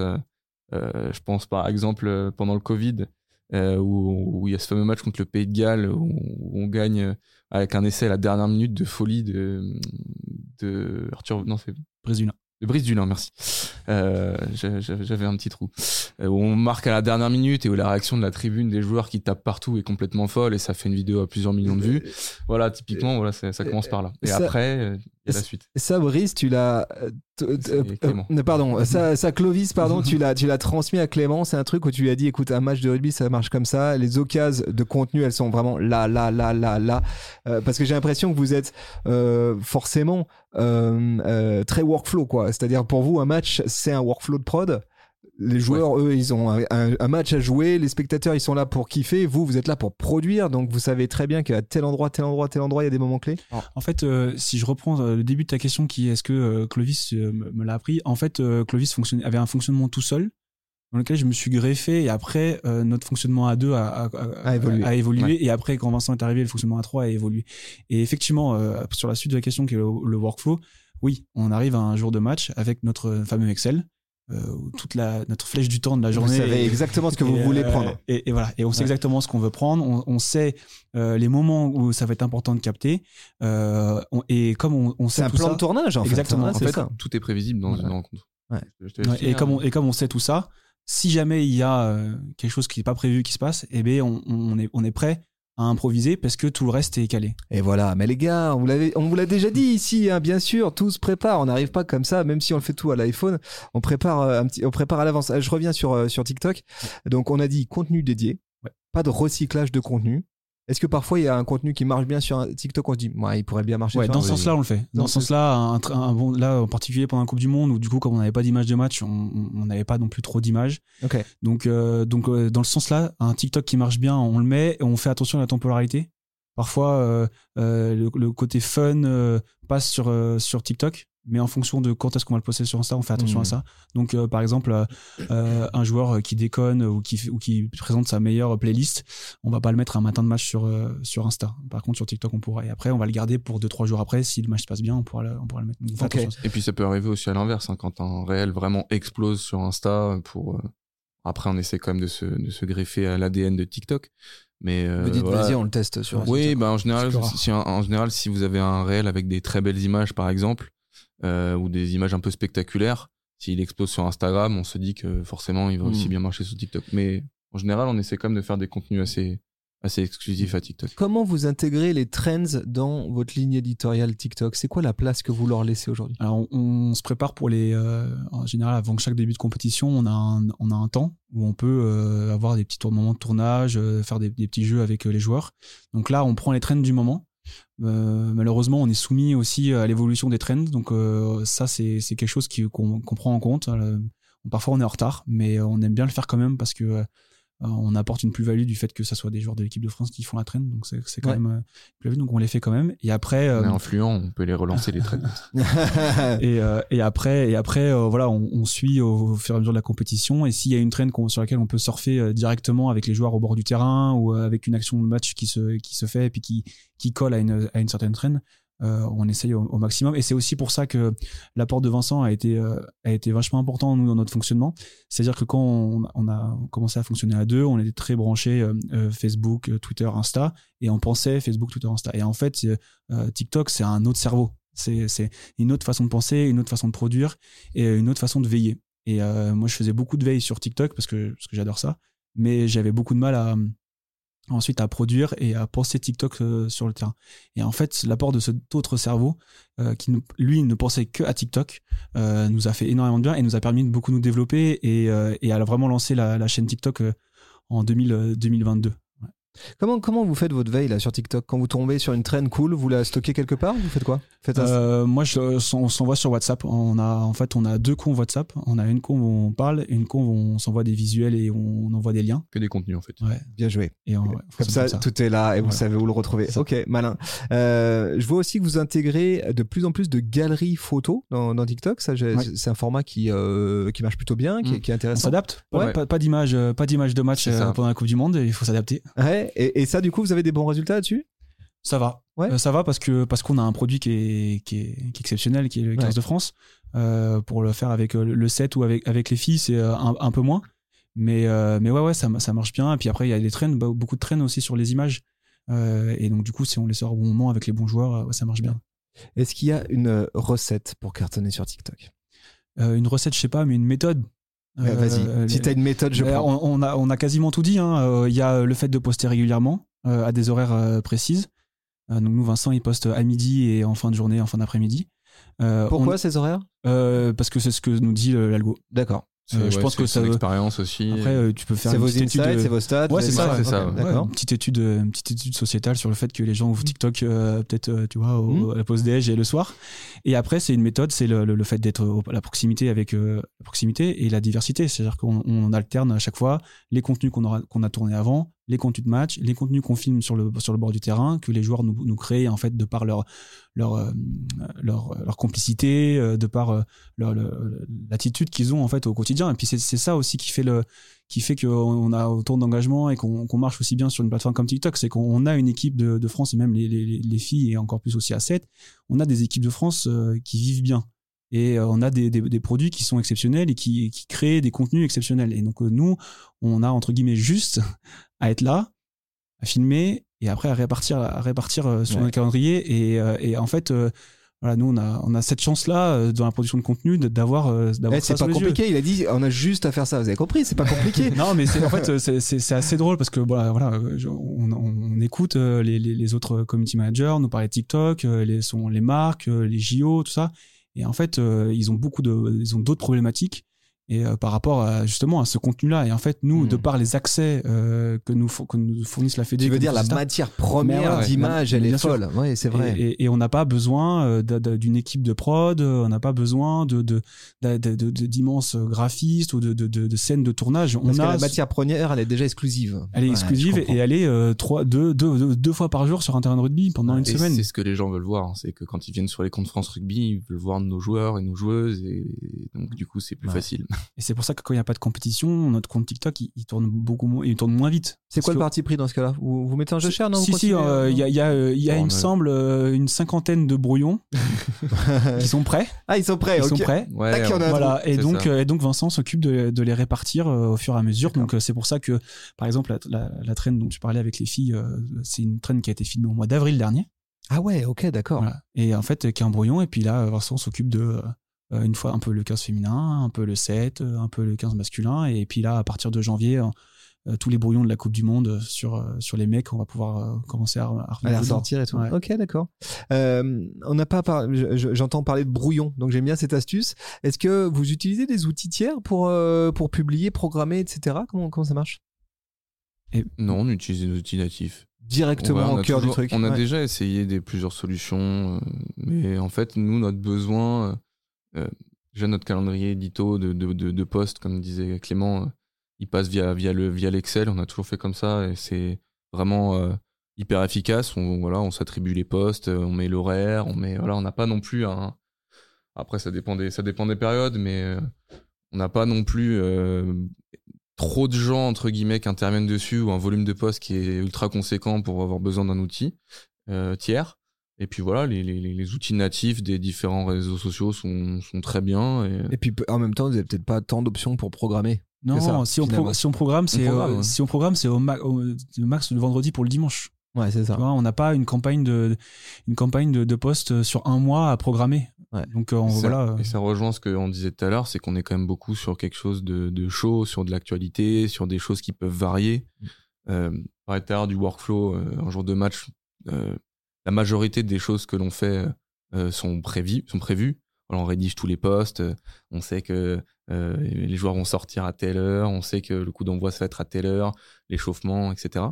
je pense par exemple pendant le Covid euh, où, où il y a ce fameux match contre le Pays de Galles où, où on gagne avec un essai à la dernière minute de folie de, de Arthur. Non, c'est brésilien. De Brice Dulin, merci. Euh, j'a- j'a- J'avais un petit trou. Euh, où on marque à la dernière minute et où la réaction de la tribune des joueurs qui tapent partout est complètement folle et ça fait une vidéo à plusieurs millions de vues. Voilà, typiquement, voilà, ça, ça commence par là. Et Ça- après, euh, il y a la suite. Ça, Brice, tu l'as. euh, pardon, *laughs* ça, ça, Clovis, pardon, tu l'as, tu l'as transmis à Clément. C'est un truc où tu lui as dit, écoute, un match de rugby, ça marche comme ça. Les occasions de contenu, elles sont vraiment là, là, là, là, là. Parce que j'ai l'impression que vous êtes forcément très workflow, quoi. C'est-à-dire pour vous, un match, c'est un workflow de prod. Les joueurs, eux, ils ont un, un- un match à jouer. Les spectateurs, ils sont là pour kiffer. Vous, vous êtes là pour produire. Donc, vous savez très bien qu'à tel endroit, tel endroit, tel endroit, il y a des moments clés. En fait, euh, si je reprends euh, le début de ta question, qui est est-ce que euh, Clovis euh, me, l'a appris? En fait, euh, Clovis fonctionnait- avait un fonctionnement tout seul, dans lequel je me suis greffé, et après, euh, notre fonctionnement à deux a, a- a- A évolué. a évolué, Ouais. et après, quand Vincent est arrivé, le fonctionnement à trois a évolué. Et effectivement, euh, sur la suite de la question, qui est le, le workflow, oui, on arrive à un jour de match avec notre fameux Excel, euh, où toute la, notre flèche du temps de la Vous journée. savez est- exactement ce que vous et, voulez euh, prendre. Et, et voilà. Et on sait Ouais. exactement ce qu'on veut prendre. On, on sait euh, les moments où ça va être important de capter. Euh, on- et comme on, on C'est sait un tout plan ça, de tournage, en Exactement. fait. En fait, ça. tout est prévisible dans Ouais. une rencontre. Ouais. Et comme on, et comme on sait tout ça, si jamais il y a euh, quelque chose qui n'est pas prévu qui se passe, eh ben on, on est on est prêt à improviser parce que tout le reste est calé. Et voilà. Mais les gars, on vous l'a déjà dit ici, hein, bien sûr, tout se prépare. On n'arrive pas comme ça, même si on le fait tout à l'iPhone. On prépare euh, un petit, on prépare à l'avance. Euh, Je reviens sur, sur TikTok. Donc, on a dit contenu dédié. Ouais. Pas de recyclage de contenu. Est-ce que parfois il y a un contenu qui marche bien sur un TikTok On se dit, ouais, il pourrait bien marcher Ouais, sur dans ce sens-là, on le fait. Dans Dans ce sens-là, un, tra- un bon, là, en particulier pendant la Coupe du Monde, où du coup, comme on n'avait pas d'image de match, on- n'avait pas non plus trop d'images. Ok. Donc, euh, donc euh, dans le sens-là, un TikTok qui marche bien, on le met et on fait attention à la temporalité. Parfois, euh, le, le côté fun passe sur, sur TikTok, mais en fonction de quand est-ce qu'on va le poster sur Insta, on fait attention Mhm. à ça. Donc, euh, par exemple, euh, euh, un joueur qui déconne ou qui, fait- ou qui présente sa meilleure playlist, on va pas le mettre un matin de match sur, euh, sur Insta. Par contre, sur TikTok, on pourra. Et après, on va le garder pour 2-3 jours après. Si le match se passe bien, on pourra le, on pourra le mettre. Donc. Et puis ça peut arriver aussi à l'inverse, hein, quand un réel vraiment explose sur Insta. Pour euh, après, on essaie quand même de se, de se greffer à l'ADN de TikTok. Mais euh, Vous dites, voilà. vas-y, on le teste sur. Oui, TikTok. bah en général, si, en général, si vous avez un réel avec des très belles images, par exemple, euh, ou des images un peu spectaculaires, s'il explose sur Instagram, on se dit que forcément, il va aussi Mm. bien marcher sur TikTok. Mais en général, on essaie quand même de faire des contenus assez, assez exclusifs à TikTok. Comment vous intégrez les trends dans votre ligne éditoriale TikTok? C'est quoi la place que vous leur laissez aujourd'hui? Alors, on, on se prépare pour les. euh, en général, avant chaque début de compétition, on a un, on a un temps où on peut euh, avoir des petits moments de tournage, euh, faire des, des petits jeux avec euh, les joueurs. Donc là, on prend les trends du moment. Euh, malheureusement, on est soumis aussi à l'évolution des trends. Donc euh, ça, c'est quelque chose qu'on prend en compte. Euh, parfois, on est en retard, mais on aime bien le faire quand même parce que on apporte une plus-value du fait que ça soit des joueurs de l'équipe de France qui font la trend. Donc c'est c'est quand Ouais. même euh, plus-value. Donc on les fait quand même. Et après, On euh, est influent, on peut les relancer les traits. *laughs* *laughs* et, euh, et après, et après euh, voilà, on, on suit au, au fur et à mesure de la compétition. Et s'il y a une qu'on- sur laquelle on peut surfer euh, directement avec les joueurs au bord du terrain ou euh, avec une action de match qui se, qui se fait et puis qui, qui colle à une, à une certaine trend, euh, on essaye au, maximum. Et c'est aussi pour ça que l'apport de Vincent a été, euh, a été vachement important nous, dans notre fonctionnement. C'est-à-dire que quand on, a commencé à fonctionner à deux, on était très branchés euh, Facebook, Twitter, Insta, et on pensait Facebook, Twitter, Insta. Et en fait, TikTok, c'est un autre cerveau. C'est une autre façon de penser, une autre façon de produire et une autre façon de veiller. Et moi, je faisais beaucoup de veille sur TikTok parce que, parce que j'adore ça, mais j'avais beaucoup de mal à ensuite à produire et à penser TikTok euh, sur le terrain. Et en fait, l'apport de cet autre cerveau, euh, qui lui ne pensait que à TikTok, euh, nous a fait énormément de bien et nous a permis de beaucoup nous développer et, et à vraiment lancer la, la chaîne TikTok en 2000, euh, 2022. Comment, comment vous faites votre veille là sur TikTok? Quand vous tombez sur une traîne cool, vous la stockez quelque part Vous faites quoi? Faites un- Euh, moi, je, on s'envoie sur WhatsApp. On a, en fait, on a deux comptes WhatsApp. On a une compte où on parle et une compte où on s'envoie des visuels et on envoie des liens. Que des contenus en fait. Ouais. Bien joué. Et on, ouais, Comme ça, tout est là et vous Voilà. savez où le retrouver. Ok, malin. Euh, je vois aussi que vous intégrez de plus en plus de galeries photos dans, dans TikTok. Ça, j'ai- Ouais. c'est un format qui euh, qui marche plutôt bien, qui, est- Mm. qui est On intéressant. s'adapte. Ouais. Ouais, Pas, pas d'image, pas d'image de match pendant la Coupe du Monde. Il faut s'adapter. Ouais, et, et ça, du coup, vous avez des bons résultats là-dessus? Ça va. Ouais. Euh, ça va parce que parce qu'on a un produit qui est, qui est, qui est exceptionnel, qui est le 15 Ouais. de France. Euh, pour le faire avec euh, le 7 ou avec, avec les filles, c'est un, un peu moins. Mais, mais ouais, ouais, ça, ça marche bien. Et puis après, il y a des traînes, bah, beaucoup de traînes aussi sur les images. Et donc, du coup, si on les sort au bon moment avec les bons joueurs, ouais, ça marche bien. Est-ce qu'il y a une recette pour cartonner sur TikTok? Une recette, je sais pas, mais une méthode. Euh, Vas-y. Euh, si t'as une méthode, je prends. on, on a, on a quasiment tout dit. hein. Euh, Il y a le fait de poster régulièrement à des horaires précises. Donc nous, Vincent, il poste à midi et en fin de journée, en fin d'après-midi. Pourquoi on- ces horaires? Euh, Parce que c'est ce que nous dit l'algo. D'accord. Euh, je ouais, pense que ça expérience aussi. Après, euh, tu peux faire C'est une vos petite insights, étude. c'est vos stats. Ouais, c'est ça, c'est ça, Ok, ouais. D'accord. une petite étude, euh, une petite étude sociétale sur le fait que les gens ouvrent TikTok euh, peut-être, euh, tu vois, au- Mhm. à la pause déj et le soir. Et après, c'est une méthode, c'est le, le- le fait d'être au- à la proximité avec euh, la proximité et la diversité. C'est-à-dire qu'on on alterne à chaque fois les contenus qu'on aura qu'on a tournés avant, les contenus de match, les contenus qu'on filme sur le sur le bord du terrain, que les joueurs nous, nous créent en fait de par leur leur euh, leur, complicité, euh, de par euh, leur, l'attitude qu'ils ont en fait au quotidien. Et puis c'est c'est ça aussi qui fait le qui fait qu'on a autant d'engagement et qu'on marche aussi bien sur une plateforme comme TikTok, c'est qu'on a une équipe de, de France et même les, les, les filles et encore plus aussi à 7, on a des équipes de France qui vivent bien. Et euh, on a des, des, des produits qui sont exceptionnels et qui, qui créent des contenus exceptionnels. Et donc euh, nous, on a entre guillemets juste à être là, à filmer et après à répartir, à répartir euh, sur Ouais. notre calendrier. Et, et en fait, voilà, nous on a, on a cette chance-là euh, dans la production de contenu d'avoir d'avoir Eh, c'est pas yeux. compliqué. Il a dit, on a juste à faire ça. Vous avez compris? C'est pas compliqué. *laughs* non, mais c'est en fait c'est- assez drôle parce que voilà, voilà on, on écoute les, les, les autres community managers nous parler de TikTok, les sont les marques, les JO, tout ça. Et en fait, euh, ils ont beaucoup de ils ont d'autres problématiques et euh, par rapport à justement à ce contenu-là. Et en fait, nous, de par les accès euh, que nous que nous fournissent la Fédé, Tu veux dire la matière première ouais, d'image, elle est folle. Oui, c'est vrai. et, et- et on n'a pas besoin euh, d'une équipe de prod, on n'a pas besoin de de- de- de- de- de- d'immenses graphistes ou de, de, de, de scènes de tournage. Parce on que a la matière première, elle est déjà exclusive. elle est Ouais, exclusive et elle est euh, trois, deux, deux, deux, deux fois par jour sur un terrain de rugby pendant une Et semaine. c'est ce que les gens veulent voir, hein. c'est que quand ils viennent sur les comptes France Rugby, ils veulent voir nos joueurs et nos joueuses, et donc du coup c'est plus Ouais. facile. Et c'est pour ça que quand il n'y a pas de compétition, notre compte TikTok, il, il tourne beaucoup moins, il tourne moins vite. C'est quoi le parti pris dans ce cas-là? Vous, vous mettez un jeu cher, non Si, si, euh, il y a, il y a, euh, il y a Bon, il me a- semble, euh, une cinquantaine de brouillons *laughs* qui sont prêts. Ah, ils sont prêts. Ils sont prêts. Ouais, Voilà, et donc, euh, et donc Vincent s'occupe de, de les répartir euh, au fur et à mesure. Donc euh, c'est pour ça que, par exemple, la, la, la traîne dont tu parlais avec les filles, euh, c'est une traîne qui a été filmée au mois d'avril dernier. Ah ouais, ok, d'accord. Voilà. Et en fait, qui est un brouillon. Et puis là, Vincent s'occupe de euh, une fois un peu le 15 féminin, un peu le 7, euh, un peu le 15 masculin. Et puis là, à partir de janvier, euh, euh, tous les brouillons de la Coupe du Monde sur, euh, sur les mecs, on va pouvoir euh, commencer à, à ressortir et tout. Ouais. Ok, d'accord. Euh, on n'a pas par- je- je- J'entends parler de brouillon, donc j'aime bien cette astuce. Est-ce que vous utilisez des outils tiers pour euh, pour publier, programmer, etc. Comment comment ça marche? Non, on utilise des outils natifs. Directement au cœur toujours- du truc. On a Ouais. déjà essayé des plusieurs solutions, euh, mais en fait, nous, notre besoin, euh, euh, déjà notre calendrier édito de, de, de, de poste, comme disait Clément, euh, il passe via, le via l'Excel. On a toujours fait comme ça et c'est vraiment euh, hyper efficace. On, s'attribue les postes, euh, on met l'horaire, on met, voilà, on n'a pas non plus un. Après, ça dépend des, ça dépend des périodes, mais euh, on n'a pas non plus euh, trop de gens entre guillemets qui interviennent dessus ou un volume de poste qui est ultra conséquent pour avoir besoin d'un outil euh, tiers. Et puis voilà, les, les, les outils natifs des différents réseaux sociaux sont, sont très bien. Et... Et puis en même temps, vous avez peut-être pas tant d'options pour programmer. Non, C'est ça, si, on pro- si on programme, c'est euh, ouais. si on programme, c'est au, ma- au- le max le vendredi pour le dimanche. Ouais, c'est ça. Tu vois, on n'a pas une campagne de une campagne de, de posts sur un mois à programmer. Ouais. Donc euh, on- Et ça, voilà. et ça rejoint ce qu'on disait tout à l'heure, c'est qu'on est quand même beaucoup sur quelque chose de, de chaud, sur de l'actualité, sur des choses qui peuvent varier. Euh, tout à l'heure du workflow, euh, un jour de match, euh, la majorité des choses que l'on fait euh, sont, prévues, sont prévues. On rédige tous les posts, euh, on sait que euh, les joueurs vont sortir à telle heure, on sait que le coup d'envoi se fait être à telle heure, l'échauffement, etc.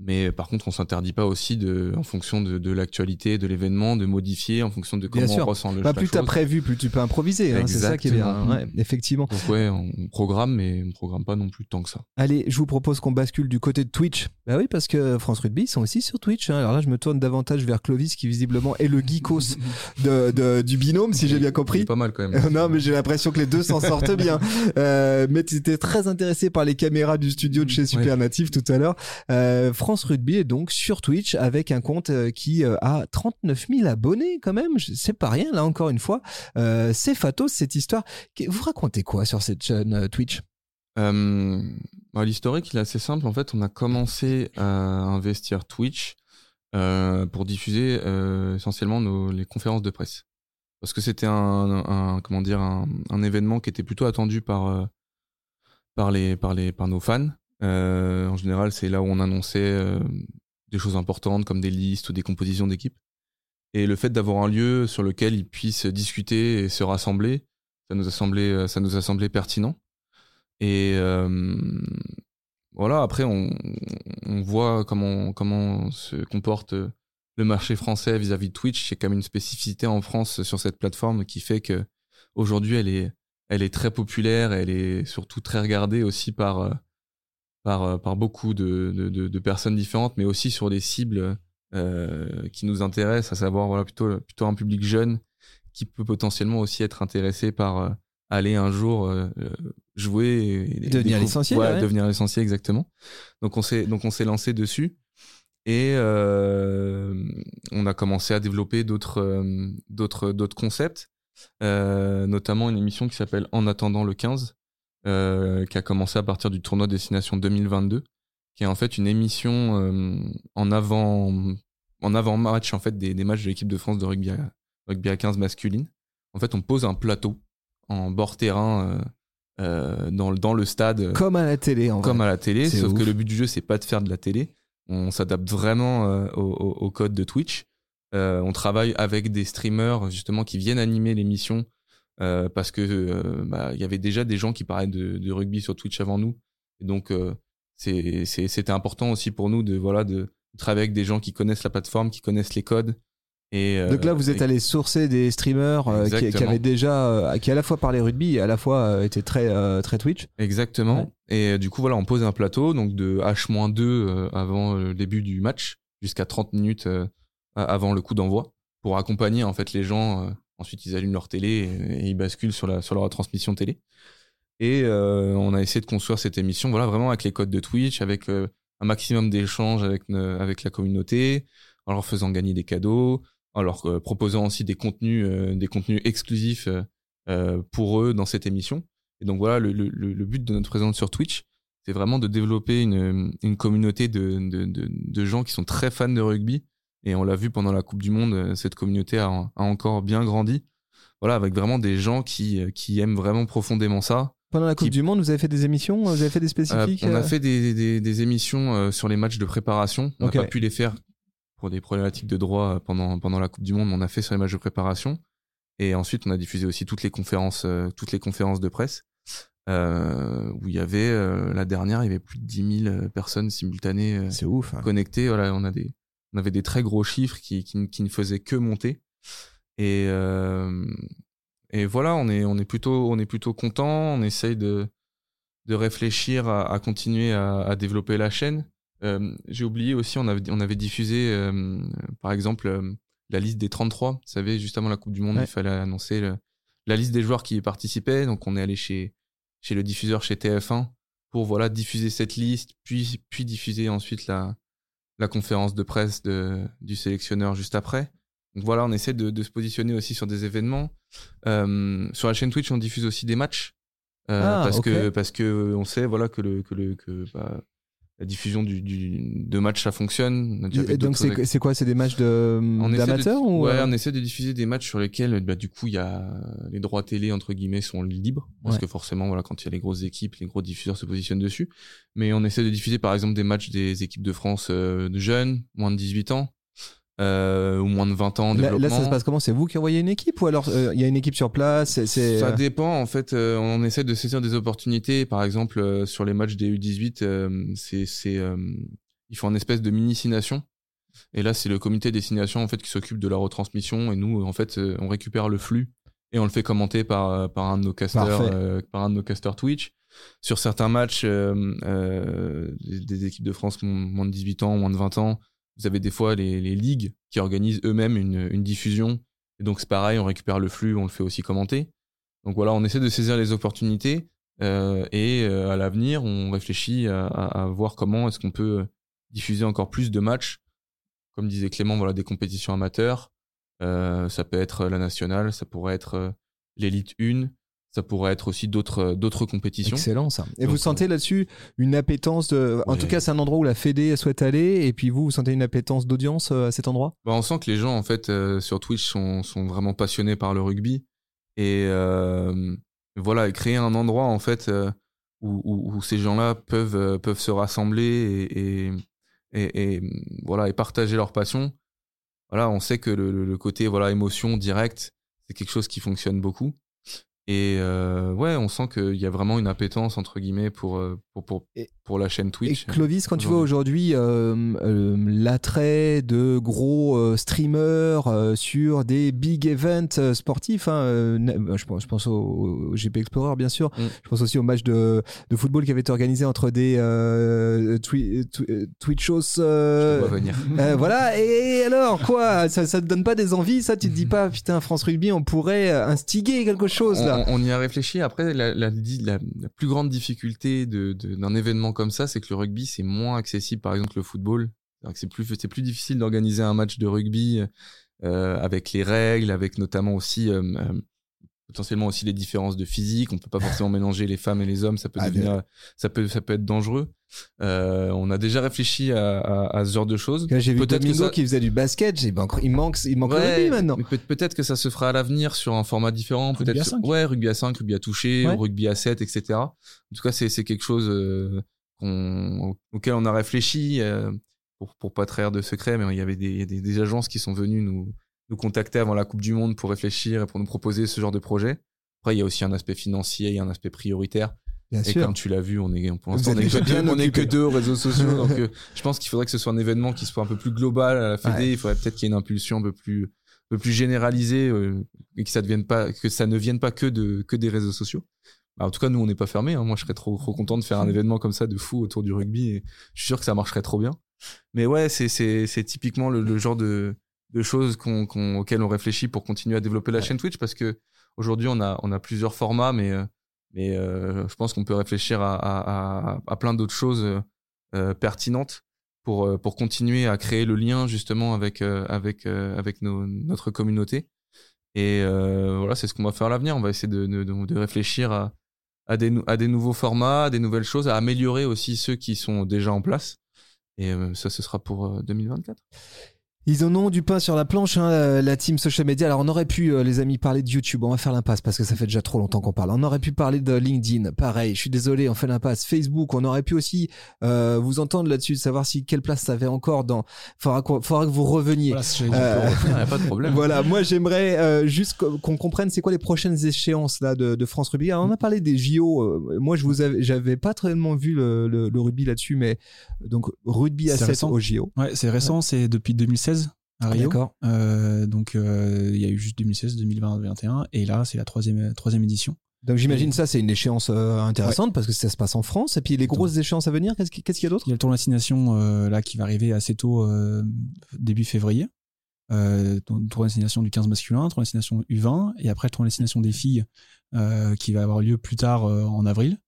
Mais par contre, on s'interdit pas aussi de, en fonction de, de l'actualité, de l'événement, de modifier en fonction de Bien comment sûr. on ressent le Bah, plus t'as chose. prévu, plus tu peux improviser. hein, c'est ça qui est bien. Ouais, effectivement. Donc ouais, on programme, mais on programme pas non plus tant que ça. Allez, je vous propose qu'on bascule du côté de Twitch. Bah oui, parce que France Rugby ils sont aussi sur Twitch. hein. Alors là, je me tourne davantage vers Clovis, qui visiblement est le geekos de, de- du binôme, si j'ai bien C'est compris. pas mal quand même. *laughs* Non, mais j'ai l'impression que les deux s'en sortent *laughs* bien. Euh, mais tu étais très intéressé par les caméras du studio de chez Supernative tout à l'heure. Euh, France Rugby est donc sur Twitch avec un compte euh, qui euh, a 39 000 abonnés quand même. C'est pas rien, là encore une fois. Euh, c'est fatos cette histoire. Vous racontez quoi sur cette chaîne Twitch? Euh, bah, L'historique, il est assez simple. En fait, on a commencé à investir Twitch pour diffuser essentiellement nos, les conférences de presse. Parce que c'était un, comment dire, un, événement qui était plutôt attendu par, par, les, par, les, par nos fans. Euh, en général, c'est là où on annonçait euh, des choses importantes comme des listes ou des compositions d'équipes. Et le fait d'avoir un lieu sur lequel ils puissent discuter et se rassembler, ça nous a semblé, semblé pertinent. Et euh, voilà, après, on, voit comment, se comporte le marché français vis-à-vis de Twitch. C'est quand même une spécificité en France sur cette plateforme qui fait que aujourd'hui, elle est, elle est très populaire. Elle est surtout très regardée aussi par, euh, par, euh, par beaucoup de, de, de- de personnes différentes, mais aussi sur des cibles euh, qui nous intéressent, à savoir voilà, plutôt, plutôt un public jeune qui peut potentiellement aussi être intéressé par euh, aller un jour euh, euh, jouer et, et Devenir licencié, ouais, ouais. devenir licencié exactement. Donc on s'est donc on s'est lancé dessus. Et euh, on a commencé à développer d'autres d'autres d'autres concepts euh, notamment une émission qui s'appelle En attendant le 15 euh, qui a commencé à partir du tournoi destination 2022 qui est en fait une émission euh, en avant en avant match en fait des, des matchs de l'équipe de France de rugby à, rugby à 15 masculine en fait on pose un plateau en bord terrain euh, euh, dans, le- dans le stade Comme à la télé, en comme vrai. à la télé, sauf ouf. que le but du jeu, c'est pas de faire de la télé. On s'adapte vraiment euh, au, au- code de Twitch. Euh, on travaille avec des streamers justement qui viennent animer l'émission euh, parce que euh, bah, il y avait déjà des gens qui parlaient de, de rugby sur Twitch avant nous. Et donc euh, c'était important aussi pour nous de voilà de travailler avec des gens qui connaissent la plateforme, qui connaissent les codes. Et, euh, Donc là, vous êtes allé sourcer des streamers euh, qui, avaient déjà, euh, qui à la fois parlaient rugby et à la fois étaient très, euh, très Twitch. Exactement. Et du coup, voilà, on pose un plateau, donc de H-2 euh, avant le début du match, jusqu'à 30 minutes avant le coup d'envoi, pour accompagner en fait les gens. Euh, ensuite, ils allument leur télé et, ils basculent sur la, sur leur transmission télé. Et euh, on a essayé de construire cette émission, voilà, vraiment avec les codes de Twitch, avec euh, un maximum d'échanges avec, ne- avec la communauté, en leur faisant gagner des cadeaux, en leur euh, proposant aussi des contenus, euh, des contenus exclusifs euh, euh, pour eux dans cette émission. Et donc voilà, le, le, le but de notre présence sur Twitch, c'est vraiment de développer une, une communauté de, de, de gens qui sont très fans de rugby. Et on l'a vu pendant la Coupe du Monde, euh, cette communauté a, a encore bien grandi. Voilà, avec vraiment des gens qui, euh, qui aiment vraiment profondément ça. Pendant la Coupe Qui- du Monde, vous avez fait des émissions Vous avez fait des Euh, spécifiques on a fait des, des, des émissions sur les matchs de préparation. On n'a pas pu les faire pour des problématiques de droit pendant, pendant la Coupe du Monde, mais on a fait sur les matchs de préparation. Et ensuite, on a diffusé aussi toutes les conférences, toutes les conférences de presse, euh, où il y avait, euh, la dernière, il y avait plus de 10 000 euh, personnes simultanées euh, ouf. hein. connectées. Voilà, on, a des, on avait des très gros chiffres qui, qui, qui ne faisaient que monter. Et, euh, et voilà, on est, on est plutôt, on est plutôt content. On essaye de, de réfléchir à, à continuer à, à développer la chaîne. Euh, J'ai oublié aussi, on avait, on avait diffusé, euh, par exemple, la liste des 33. Vous savez, juste avant la Coupe du Monde, Ouais. il fallait annoncer le- la liste des joueurs qui y participaient. Donc, on est allé chez, chez le diffuseur, chez TF1, pour voilà diffuser cette liste, puis, puis diffuser ensuite la, la conférence de presse de, du sélectionneur juste après. Donc voilà, on essaie de, de se positionner aussi sur des événements. Euh, sur la chaîne Twitch, on diffuse aussi des matchs. Euh, Ah, parce, que, parce que on sait voilà, que, le, que, le, que bah, la diffusion du, du, de matchs, ça fonctionne. Et donc c'est c'est quoi? C'est des matchs de d'amateurs ou ouais, euh, on essaie de diffuser des matchs sur lesquels bah, du coup il y a les droits télé entre guillemets sont libres. Parce Ouais. que forcément voilà quand il y a les grosses équipes les gros diffuseurs se positionnent dessus. Mais on essaie de diffuser par exemple des matchs des équipes de France euh, de jeunes moins de 18 ans euh, ou moins de 20 ans en Là, ça se passe comment? C'est vous qui envoyez une équipe ou alors euh, il y a une équipe sur place? Ça euh, dépend en fait. euh, on essaie de saisir des opportunités. Par exemple, sur les matchs des U18, euh, c'est ils font une espèce de mini signation. Et là, c'est le comité des signations en fait qui s'occupe de la retransmission. Et nous, en fait, on récupère le flux et on le fait commenter par par un de nos euh, par un de nos casters Twitch. Sur certains matchs euh, euh, des, des équipes de France moins- moins de 18 ans, moins de 20 ans, vous avez des fois les, ligues qui organisent eux-mêmes une, diffusion. Et donc c'est pareil, on récupère le flux, on le fait aussi commenter. Donc voilà, on essaie de saisir les opportunités euh, et euh, à l'avenir, on réfléchit à, voir comment est-ce qu'on peut diffuser encore plus de matchs. Comme disait Clément, voilà, des compétitions amateurs. Euh, ça peut être la nationale, ça pourrait être l'élite 1, ça pourrait être aussi d'autres d'autres compétitions. Excellent ça. Et Donc, vous sentez là-dessus une appétence de... En Ouais. tout cas, c'est un endroit où la Fédé souhaite aller et puis vous, vous sentez une appétence d'audience euh, à cet endroit? Bah, on sent que les gens en fait euh, sur Twitch sont, sont vraiment passionnés par le rugby et euh, voilà créer un endroit en fait euh, où, où, où ces gens-là peuvent euh, peuvent se rassembler et, et, et, et, voilà et partager leur passion. Voilà, on sait que le, le- le côté voilà émotion directe c'est quelque chose qui fonctionne beaucoup et euh, ouais on sent qu'il y a vraiment une appétence entre guillemets pour euh, pour pour, Et- pour la chaîne Twitch. Et Clovis, quand tu vois aujourd'hui euh, euh, l'attrait de gros streamers sur des big events sportifs, hein, na- je pense, je pense au, au GP Explorer bien sûr, Mm. je pense aussi au match de, de football qui avait été organisé entre des twi- twi- Twitchos. Venir. *laughs* voilà, et alors quoi? Ça, ça te donne pas des envies ça? Tu te dis pas, putain, France Rugby, on pourrait instiguer quelque chose là on, on y a réfléchi. Après, la, la, la- la plus grande difficulté de- de- d'un événement comme ça, c'est que le rugby, c'est moins accessible, par exemple, que le football. C'est plus, difficile d'organiser un match de rugby euh, avec les règles, avec notamment aussi euh, euh, potentiellement aussi les différences de physique. On peut pas forcément *laughs* mélanger les femmes et les hommes. Ça peut Ah, devenir, ça peut, ça peut être dangereux. Euh, on a déjà réfléchi à, à, à ce genre de choses. J'ai vu Peut-être que Domingo ça- qui faisait du basket, j'ai- il manque, il manque, il manque le Ouais, rugby maintenant. peut-être que ça se fera à l'avenir sur un format différent. Rugby Peut-être ouais, rugby à 5, rugby à toucher, Ouais. ou rugby à 7, etc. En tout cas, c'est quelque chose euh, auquel on a réfléchi euh, pour, pour pas trahir de secret, mais il y avait des agences qui sont venues nous, nous contacter avant la Coupe du Monde pour réfléchir et pour nous proposer ce genre de projet. Après, il y a aussi un aspect financier, il y a un aspect prioritaire. Bien Et sûr. comme tu l'as vu, on est pour l'instant on est, que deux, on est que deux aux réseaux sociaux. *laughs* donc euh, je pense qu'il faudrait que ce soit un événement qui soit un peu plus global à la Fédé. Ouais. Il faudrait peut-être qu'il y ait une impulsion un peu plus un peu plus généralisée euh, et que ça devienne pas que ça ne vienne pas que de que des réseaux sociaux. Bah, en tout cas, nous on n'est pas fermés. hein. Moi, je serais trop trop content de faire un *laughs* événement comme ça de fou autour du rugby et je suis sûr que ça marcherait trop bien. Mais ouais, c'est c'est c'est typiquement le, le genre de de choses qu'on qu'on auxquelles on réfléchit pour continuer à développer la chaîne Twitch parce que aujourd'hui on a on a plusieurs formats mais euh, mais euh, je pense qu'on peut réfléchir à, à, à, plein d'autres choses euh, euh, pertinentes pour, pour continuer à créer le lien justement avec, avec, avec nos, notre communauté. Et euh, voilà, c'est ce qu'on va faire à l'avenir. On va essayer de, de, de- réfléchir à, à, des, à des nouveaux formats, à des nouvelles choses, à améliorer aussi ceux qui sont déjà en place. Et ça, ce sera pour euh, 2024. Ils en ont du pain sur la planche, hein, la- la team social media. Alors on aurait pu, euh, les amis, parler de YouTube. On va faire l'impasse parce que ça fait déjà trop longtemps qu'on parle. On aurait pu parler de LinkedIn. Pareil, je suis désolé, on fait l'impasse. Facebook, on aurait pu aussi euh, vous entendre là-dessus, savoir si quelle place ça avait encore dans. Faudra, faudra que vous reveniez. Voilà. Euh, *laughs* Il n'y a pas de problème. Voilà, moi j'aimerais euh, juste qu'on comprenne c'est quoi les prochaines échéances là de, de France Rugby. Alors on a parlé des JO. euh, moi je vous avais, j'avais pas tellement vu le, le, le rugby là-dessus, mais donc rugby à C'est 7 récent. au JO. Ouais, c'est récent, c'est depuis 2016 à Rio. D'accord. Euh, donc euh, il y a eu juste 2016, 2020, 2021, et là c'est la troisième troisième édition. Donc j'imagine ça c'est une échéance euh, intéressante parce que ça se passe en France. Et puis les grosses échéances à venir, qu'est-ce qui- qu'est-ce qu'il y a d'autre? Il y a le tournoi destination euh, là qui va arriver assez tôt, euh, début février. Euh, tournoi destination du 15 masculin, tournoi destination U20, et après le tournoi destination des filles euh, qui va avoir lieu plus tard euh, en avril.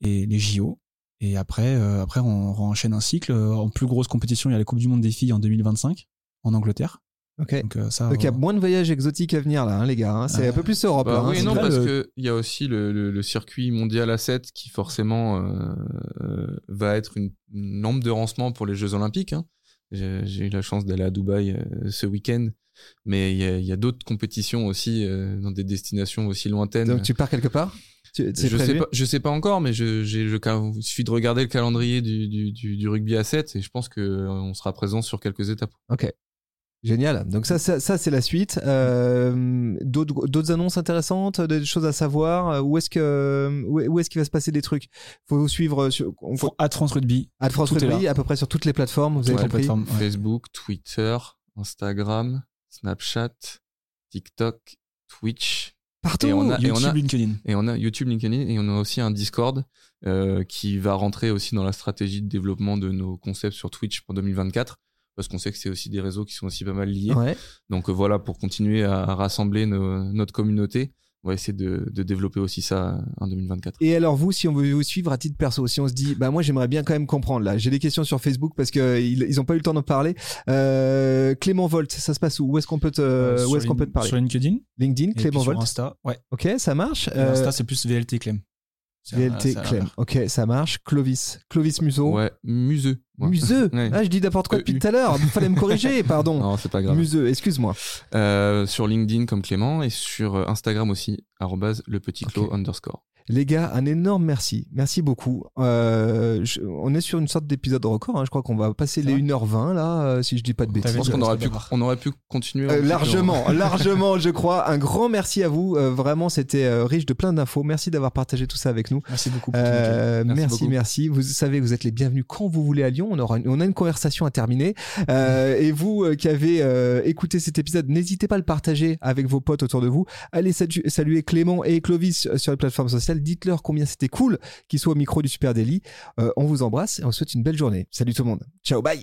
Et les JO. Et après, euh, après on, on enchaîne un cycle. En plus grosse compétition, il y a la Coupe du Monde des filles en 2025 en Angleterre. Ok. Donc euh, ça. Donc il y a euh, moins de voyages exotiques à venir là, hein, les gars. hein. C'est Euh, un peu plus Europe. Bah là, hein. oui, non, parce le- que il y a aussi le, le- le circuit mondial à 7 qui forcément euh, euh, va être une, une lampe de rancement pour les Jeux Olympiques. hein. J'ai j'ai eu la chance d'aller à Dubaï euh, ce week-end, mais il y a, il y a d'autres compétitions aussi euh, dans des destinations aussi lointaines. Donc tu pars quelque part? Tu- c'est je sais prévu pas, je sais pas encore, mais je, j'ai, je, il suffit de regarder le calendrier du, du, du, du rugby à 7 et je pense que euh, on sera présent sur quelques étapes. Ok. Génial. Donc ça, ça, ça, c'est la suite. Euh, D'autres annonces intéressantes, des choses à savoir. euh, Où est-ce que où est- où est-ce qu'il va se passer des trucs? Faut vous suivre sur on- Faut à France Rugby. à France tout Rugby à peu près sur toutes les plateformes. Vous avez Toutes les compris. plateformes. ouais. Facebook, Twitter, Instagram, Snapchat, TikTok, Twitch. Partout. Et on a- YouTube, LinkedIn. Et on a YouTube, LinkedIn et on a aussi un Discord euh, qui va rentrer aussi dans la stratégie de développement de nos concepts sur Twitch pour 2024 parce qu'on sait que c'est aussi des réseaux qui sont aussi pas mal liés. Ouais. Donc euh, voilà, pour continuer à, à rassembler nos- notre communauté, on va essayer de, de développer aussi ça en 2024. Et alors vous, si on veut vous suivre à titre perso, si on se dit, bah moi j'aimerais bien quand même comprendre là, j'ai des questions sur Facebook parce que ils, ils ont pas eu le temps d'en parler. Euh, Clément Volt, ça se passe où? Où est-ce qu'on peut te, Euh, où sur est-ce qu'on Lin- peut te parler? Sur LinkedIn. LinkedIn, Et puis Clément sur Volt. Insta. Ouais. Ok, ça marche. Euh, Insta, c'est plus VLT Clem. VLT Clem. Ok, ça marche. Clovis, Clovis Museau. Ouais, museux. Ouais. Museux. *laughs* Ouais. Ah, je dis n'importe quoi depuis tout à l'heure. Il fallait me corriger, pardon. *laughs* Non, c'est pas grave. Museux, excuse-moi. Euh, sur LinkedIn comme Clément et sur euh, Instagram aussi, arrobase le petit clos Ok. underscore. Les gars, un énorme merci. Merci beaucoup. Euh, je- on est sur une sorte d'épisode record. hein. Je crois qu'on va passer les vrai 1h20 là, euh, si je dis pas de bêtises. Je pense qu'on aurait pu, on aurait pu continuer. Euh, largement, *laughs* largement, je crois. Un grand merci à vous. Euh, vraiment, c'était euh, riche de plein d'infos. Merci d'avoir partagé tout ça avec nous. Merci beaucoup. Euh, Merci merci, beaucoup. merci. Vous savez, vous êtes les bienvenus quand vous voulez à Lyon. On aura, une- on a une conversation à terminer. Euh, et vous euh, qui avez euh, écouté cet épisode, n'hésitez pas à le partager avec vos potes autour de vous. Allez salu- saluer Clément et Clovis sur les plateformes Dites-leur combien c'était cool qu'ils soient au micro du Super Daily. Euh, on vous embrasse et on vous souhaite une belle journée. Salut tout le monde. Ciao, bye.